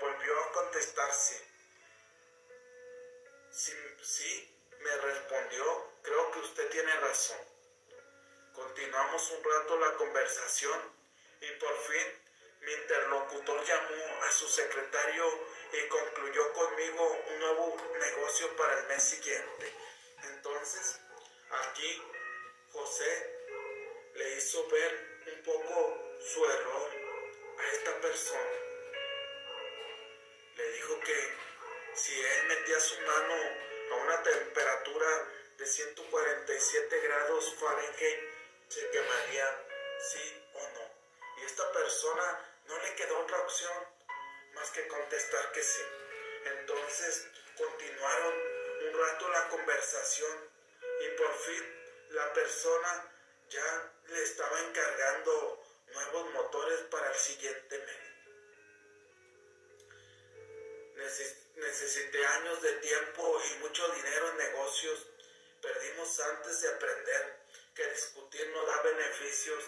volvió, a contestar sí. sí. Sí, me respondió, creo que usted tiene razón. Continuamos un rato la conversación y por fin mi interlocutor llamó a su secretario y concluyó conmigo un nuevo negocio para el mes siguiente. Entonces, aquí José le hizo ver un poco su error a esta persona. Le dijo que si él metía su mano a una temperatura de 147 grados Fahrenheit, se quemaría sí o no. Y esta persona no le quedó otra opción más que contestar que sí. Entonces continuaron un rato la conversación y por fin la persona ya le estaba encargando nuevos motores para el siguiente mes. necesité años de tiempo y mucho dinero en negocios. Perdimos antes de aprender que discutir no da beneficios,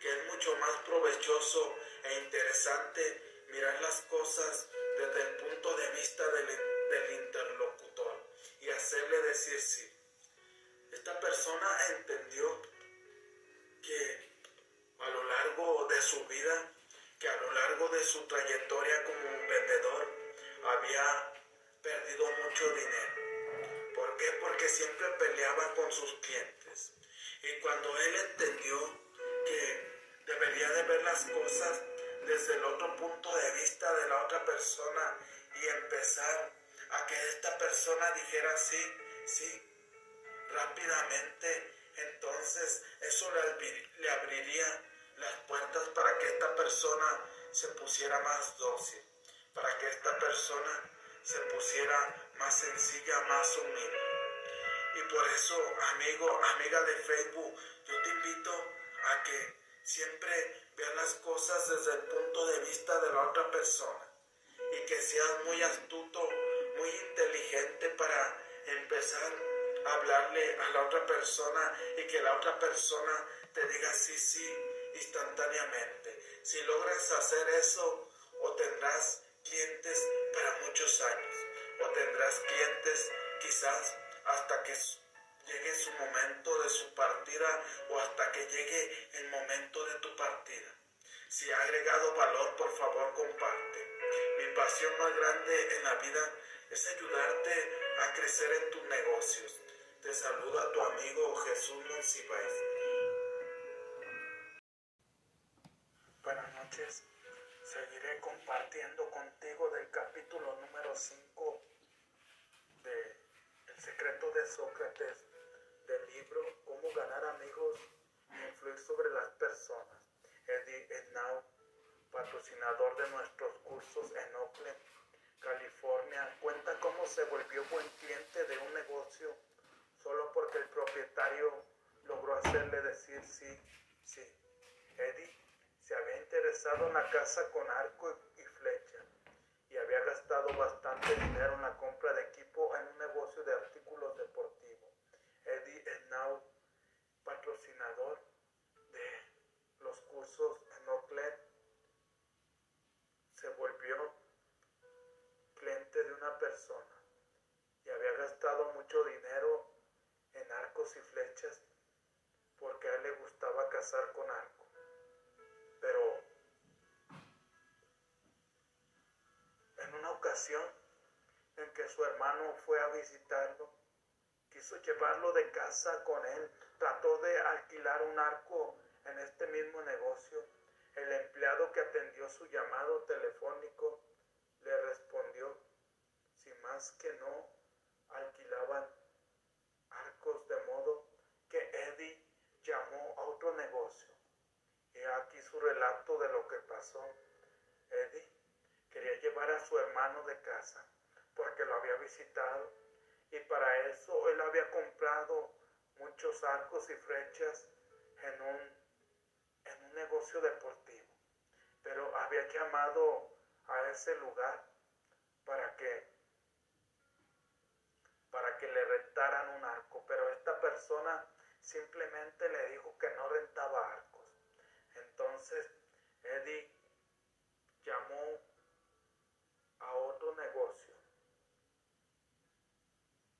que es mucho más provechoso e interesante mirar las cosas desde el punto de vista del, interlocutor y hacerle decir sí. Esta persona entendió que a lo largo de su vida, que a lo largo de su trayectoria como un vendedor, había perdido mucho dinero. ¿Por qué? Porque siempre peleaba con sus clientes. Y cuando él entendió que debería de ver las cosas desde el otro punto de vista de la otra persona y empezar a que esta persona dijera sí, sí, rápidamente, entonces eso le, abriría las puertas para que esta persona se pusiera más dócil, para que esta persona se pusiera más sencilla, más humilde. Y por eso, amigo, amiga de Facebook, yo te invito a que siempre veas las cosas desde el punto de vista de la otra persona y que seas muy astuto, muy inteligente para empezar a hablarle a la otra persona y que la otra persona te diga sí, sí instantáneamente. Si logras hacer eso, o tendrás clientes para muchos años, o tendrás clientes quizás hasta que llegue su momento de su partida o hasta que llegue el momento de tu partida. Si ha agregado valor, por favor, comparte. Mi pasión más grande en la vida es ayudarte a crecer en tus negocios. Te saluda tu amigo Jesús Monsiváis. Buenas noches. Seguiré compartiendo contigo del capítulo número 5 de El secreto de Sócrates del libro Cómo ganar amigos e influir sobre las personas. Eddie Ednau, patrocinador de nuestros cursos en Oakland, California, cuenta cómo se volvió buen cliente de un negocio solo porque el propietario logró hacerle decir sí, sí. Eddie se había interesado en la casa con arco y flecha y había gastado bastante dinero en la compra de equipo en un negocio de artículos deportivos. Eddie es now patrocinador de los cursos en Oakland. Se volvió cliente de una persona y había mucho dinero en arcos y flechas porque a él le gustaba cazar con arco. Pero en una ocasión en que su hermano fue a visitarlo, quiso llevarlo de casa con él, trató de alquilar un arco en este mismo negocio. El empleado que atendió su llamado telefónico le respondió, si más que no alquilaban de modo que Eddie llamó a otro negocio. Y aquí su relato Eddie quería llevar a su hermano de casa porque lo había visitado y para eso él había comprado muchos arcos y flechas en un, en un negocio deportivo. Pero había llamado a ese lugar para que para que le rentaran un arco, pero esta persona simplemente le dijo que no rentaba arcos. Entonces Eddie llamó a otro negocio.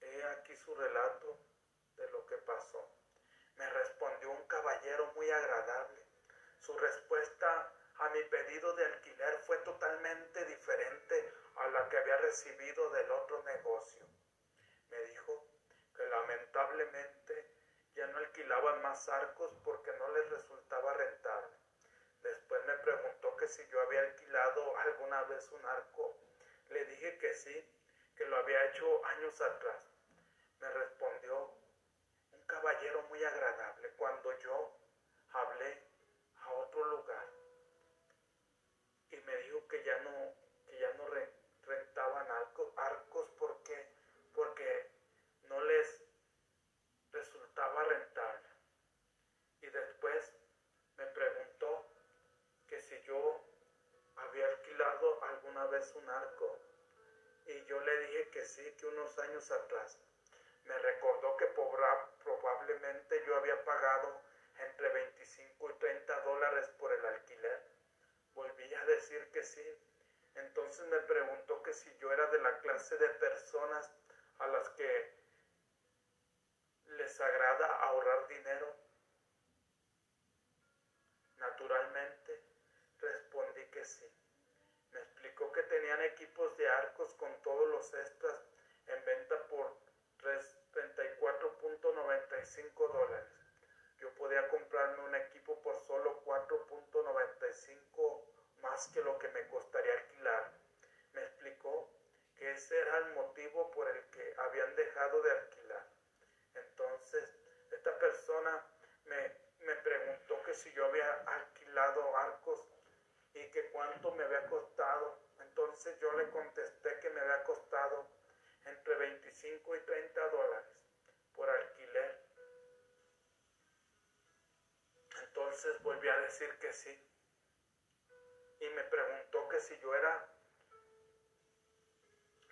He aquí su relato de lo que pasó. Me respondió un caballero muy agradable. Su respuesta a mi pedido de alquiler fue totalmente diferente a la que había recibido del otro negocio me dijo que lamentablemente ya no alquilaban más arcos porque no les resultaba rentable. Después me preguntó que si yo había alquilado alguna vez un arco. Le dije que sí, que lo había hecho años atrás. Me respondió un caballero muy agradable cuando yo hablé a otro lugar y me dijo que ya no, que ya no rentaban arcos, porque porque no les resultaba rentable. Y después me preguntó que si yo había alquilado alguna vez un arco. Y yo le dije que sí, que unos años atrás. Me recordó que probablemente yo había pagado entre 25 y 30 dólares por el alquiler. Volví a decir que sí. Entonces me preguntó que si yo era de la clase de personas a las que les agrada ahorrar dinero? Naturalmente respondí que sí. Me explicó que tenían equipos de arcos con todos los extras en venta por 34.95 dólares. Yo podía comprarme un equipo por solo 4.95 más que lo que me costaría alquilar. Me explicó que ese era el motivo por el que habían dejado de alquilar. Entonces, esta persona me, me preguntó que si yo había alquilado arcos y que cuánto me había costado. Entonces yo le contesté que me había costado entre 25 y 30 dólares por alquiler. Entonces volví a decir que sí. Y me preguntó que si yo era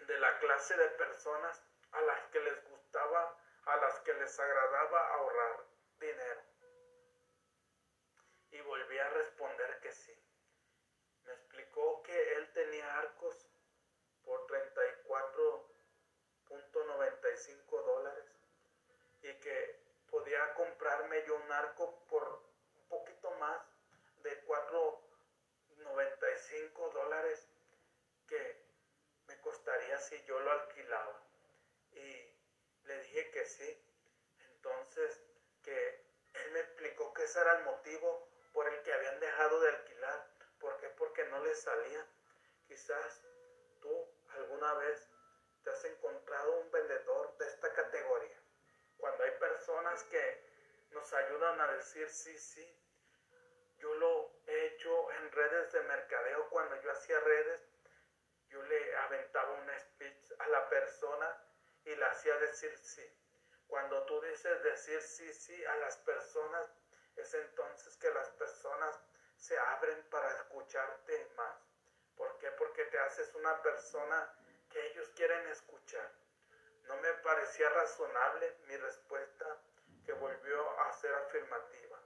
de la clase de personas a las que les gustaba, a las que les agradaba ahorrar dinero. y volví a responder que sí. Me explicó que él tenía arcos por 34.95 dólares y que podía comprarme yo un arco por un poquito más de 4.95 dólares que me costaría si yo lo alquilaba. Y le dije que sí. Entonces, que él me explicó que ese era el motivo por el que habían dejado de alquilar. ¿Por qué? Porque no les salía. Quizás tú alguna vez te has encontrado un vendedor de esta categoría. Cuando hay personas que nos ayudan a decir sí, sí. Yo lo hecho en redes de mercadeo. Cuando yo hacía redes, yo le aventaba un speech a la persona y la hacía decir sí. Cuando tú dices decir sí, sí a las personas, es entonces que las personas se abren para escucharte más. ¿Por qué? Porque te haces una persona que ellos quieren escuchar. No me parecía razonable mi respuesta que volvió a ser afirmativa.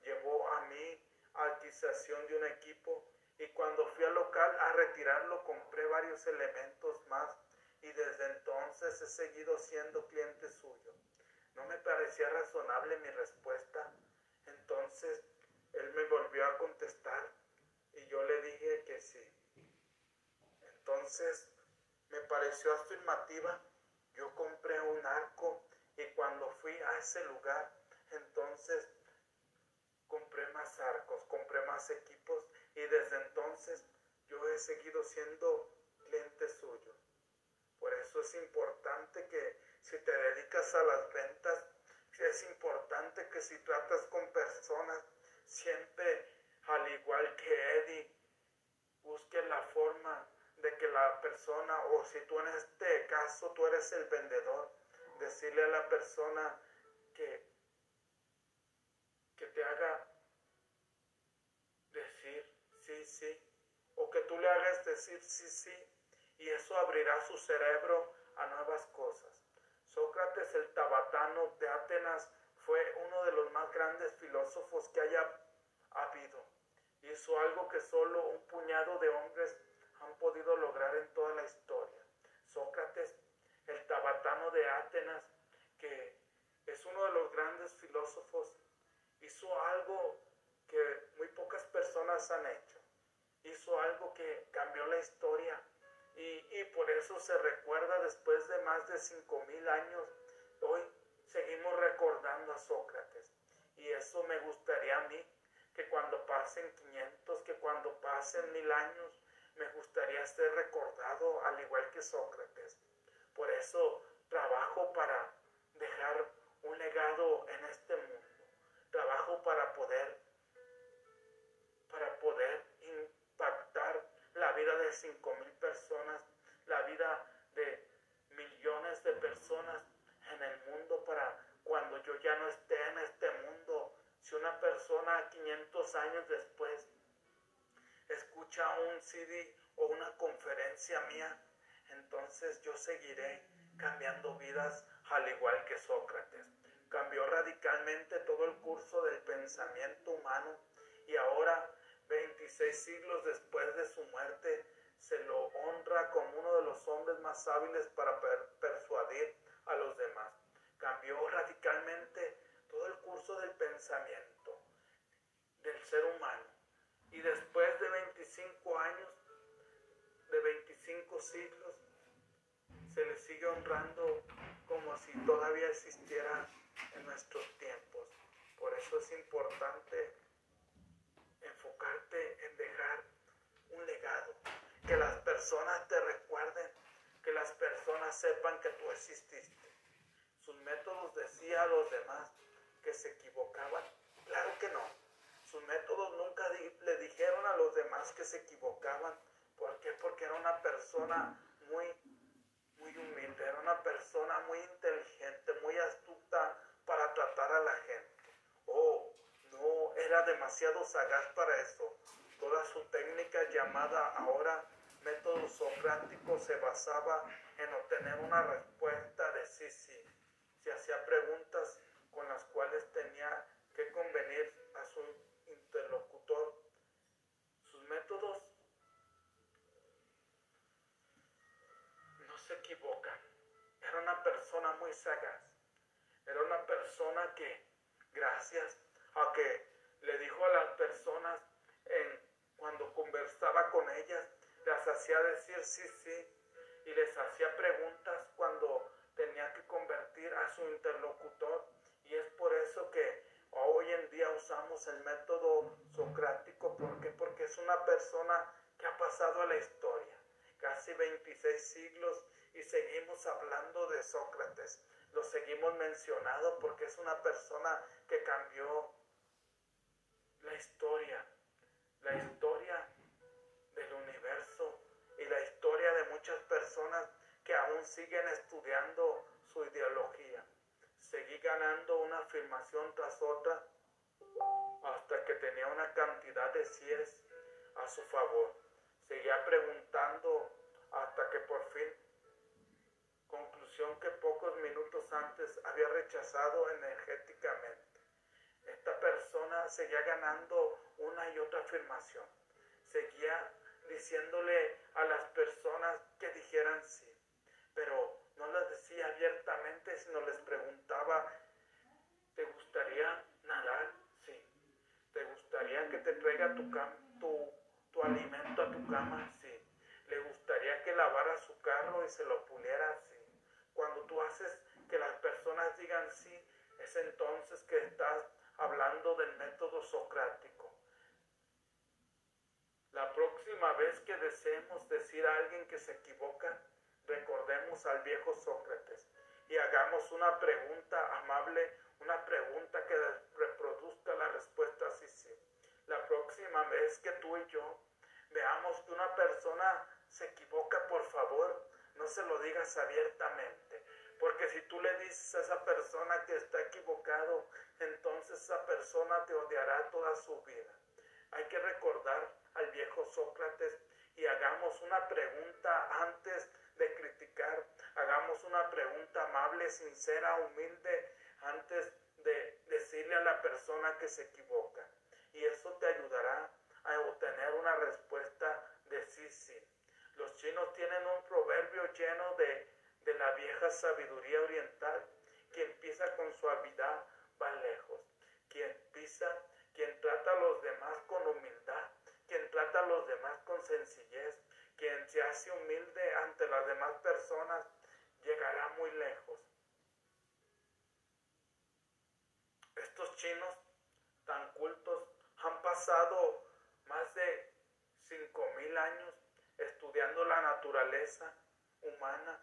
Llevó a mi adquisición de un equipo y cuando fui al local a retirarlo compré varios elementos más y desde entonces he seguido siendo cliente suyo. No me parecía razonable mi respuesta. Entonces él me volvió a contestar y yo le dije que sí. Entonces me pareció afirmativa. Yo compré un arco y cuando fui a ese lugar, entonces compré más arcos, compré más equipos y desde entonces yo he seguido siendo cliente suyo. Por eso es importante que si te dedicas a las ventas, es importante que si tratas con personas, siempre, al igual que Eddie, busques la forma de que la persona, o si tú en este caso tú eres el vendedor, decirle a la persona que, que te haga decir sí, sí, o que tú le hagas decir sí, sí, y eso abrirá su cerebro a nuevas cosas. Sócrates el Tabatano de Atenas fue uno de los más grandes filósofos que haya habido. Hizo algo que solo un puñado de hombres han podido lograr en toda la historia. Sócrates, el Tabatano de Atenas, que es uno de los grandes filósofos, hizo algo que muy pocas personas han hecho. Hizo algo que cambió la historia y, por eso se recuerda después de más de cinco mil años. Hoy seguimos recordando a Sócrates. Y eso me gustaría a mí, que cuando pasen 500, que cuando pasen mil años, me gustaría ser recordado al igual que Sócrates. Por eso trabajo para dejar un legado en este mundo. Trabajo para poder, para poder impactar la vida de cinco mil personas, la vida de millones de personas en el mundo para cuando yo ya no esté en este mundo. Si una persona 500 años después escucha un CD o una conferencia mía, entonces yo seguiré cambiando vidas al igual que Sócrates. Cambió radicalmente todo el curso del pensamiento humano y ahora 26 siglos después de su muerte, se lo honra como uno de los hombres más hábiles para persuadir a los demás. Cambió radicalmente todo el curso del pensamiento del ser humano. Y después de 25 años, de 25 siglos, se le sigue honrando como si todavía existiera en nuestros tiempos. Por eso es importante enfocarte en dejar un legado. Que las personas te recuerden, que las personas sepan que tú exististe. Sus métodos decía a los demás que se equivocaban. Claro que no. Sus métodos nunca le dijeron a los demás que se equivocaban. ¿Por qué? Porque era una persona muy, muy humilde, era una persona muy inteligente, muy astuta a la gente. Oh, no, era demasiado sagaz para eso. Toda su técnica llamada ahora método socrático se basaba en obtener una respuesta de sí, sí. Se hacía preguntas con las cuales tenía que convenir a su interlocutor. Sus métodos no se equivocan. Era una persona muy sagaz era una persona que, gracias a que le dijo a las personas en, cuando conversaba con ellas, las hacía decir sí, sí, y les hacía preguntas cuando tenía que convertir a su interlocutor. Y es por eso que hoy en día usamos el método socrático. ¿Por qué? Porque es una persona que ha pasado a la historia. Casi 26 siglos y seguimos hablando de Sócrates. Seguimos mencionando porque es una persona que cambió la historia, la historia del universo y la historia de muchas personas que aún siguen estudiando su ideología. Seguí ganando una afirmación tras otra hasta que tenía una cantidad de cienes a su favor. Seguía preguntando hasta que por fin, que pocos minutos antes había rechazado energéticamente. Esta persona seguía ganando una y otra afirmación. Seguía diciéndole a las personas que dijeran sí, pero no las decía abiertamente, sino les preguntaba, ¿te gustaría nadar? Sí. ¿Te gustaría que te traiga tu, tu, tu alimento a tu cama? Sí. ¿Le gustaría que lavara su carro y se lo puliera? Sí. Cuando tú haces que las personas digan sí, es entonces que estás hablando del método socrático. La próxima vez que deseemos decir a alguien que se equivoca, recordemos al viejo Sócrates y hagamos una pregunta amable, una pregunta que reproduzca la respuesta sí, sí. La próxima vez que tú y yo veamos que una persona se equivoca, por favor, no se lo digas abiertamente. Porque si tú le dices a esa persona que está equivocado, entonces esa persona te odiará toda su vida. Hay que recordar al viejo Sócrates y hagamos una pregunta antes de criticar. Hagamos una pregunta amable, sincera, humilde antes de decirle a la persona que se equivoca. Y eso te ayudará a obtener una respuesta de sí, sí. Los chinos tienen un proverbio lleno de, de la vieja sabiduría oriental. Quien empieza con suavidad va lejos. Quien pisa, quien trata a los demás con humildad, quien trata a los demás con sencillez, quien se hace humilde ante las demás personas, llegará muy lejos. Estos chinos tan cultos han pasado más de cinco mil años estudiando la naturaleza humana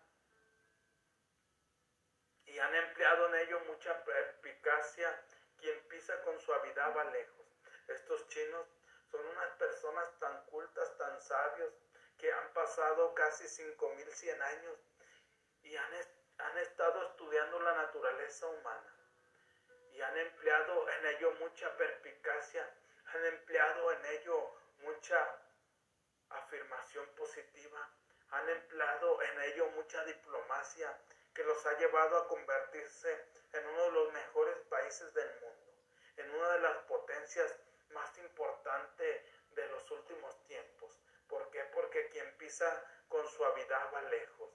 y han empleado en ello mucha perspicacia. Quien pisa con suavidad va lejos. Estos chinos son unas personas tan cultas, tan sabios, que han pasado casi 5100 años y han, han estado estudiando la naturaleza humana y han empleado en ello mucha perspicacia, han empleado en ello mucha afirmación positiva, han empleado en ello mucha diplomacia que los ha llevado a convertirse en uno de los mejores países del mundo, en una de las potencias más importantes de los últimos tiempos. ¿Por qué? Porque quien pisa con suavidad va lejos.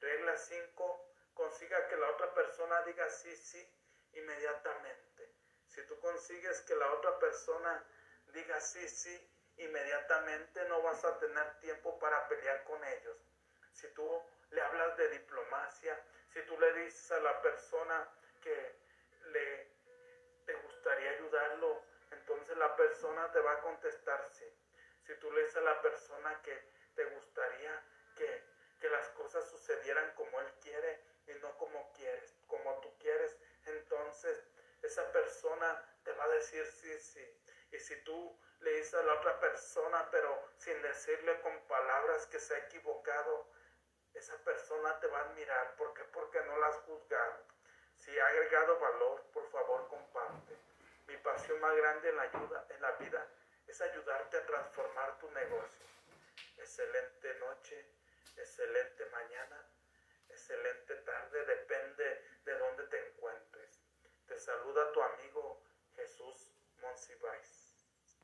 Regla 5. Consiga que la otra persona diga sí, sí, inmediatamente. Si tú consigues que la otra persona diga sí, sí, inmediatamente no vas a tener tiempo para pelear con ellos. Si tú le hablas de diplomacia, si tú le dices a la persona que le te gustaría ayudarlo, entonces la persona te va a contestar sí. Si tú le dices a la persona que te gustaría que, que las cosas sucedieran como él quiere y no como quieres, como tú quieres, entonces esa persona te va a decir sí, sí. Y si tú le dices a la otra persona, pero sin decirle con palabras que se ha equivocado, esa persona te va a admirar. ¿Por qué? Porque no la has juzgado. Si ha agregado valor, por favor comparte. Mi pasión más grande en la, ayuda, en la vida es ayudarte a transformar tu negocio. Excelente noche, excelente mañana, excelente tarde, depende de dónde te encuentres. Te saluda tu amigo Jesús Monsiváis.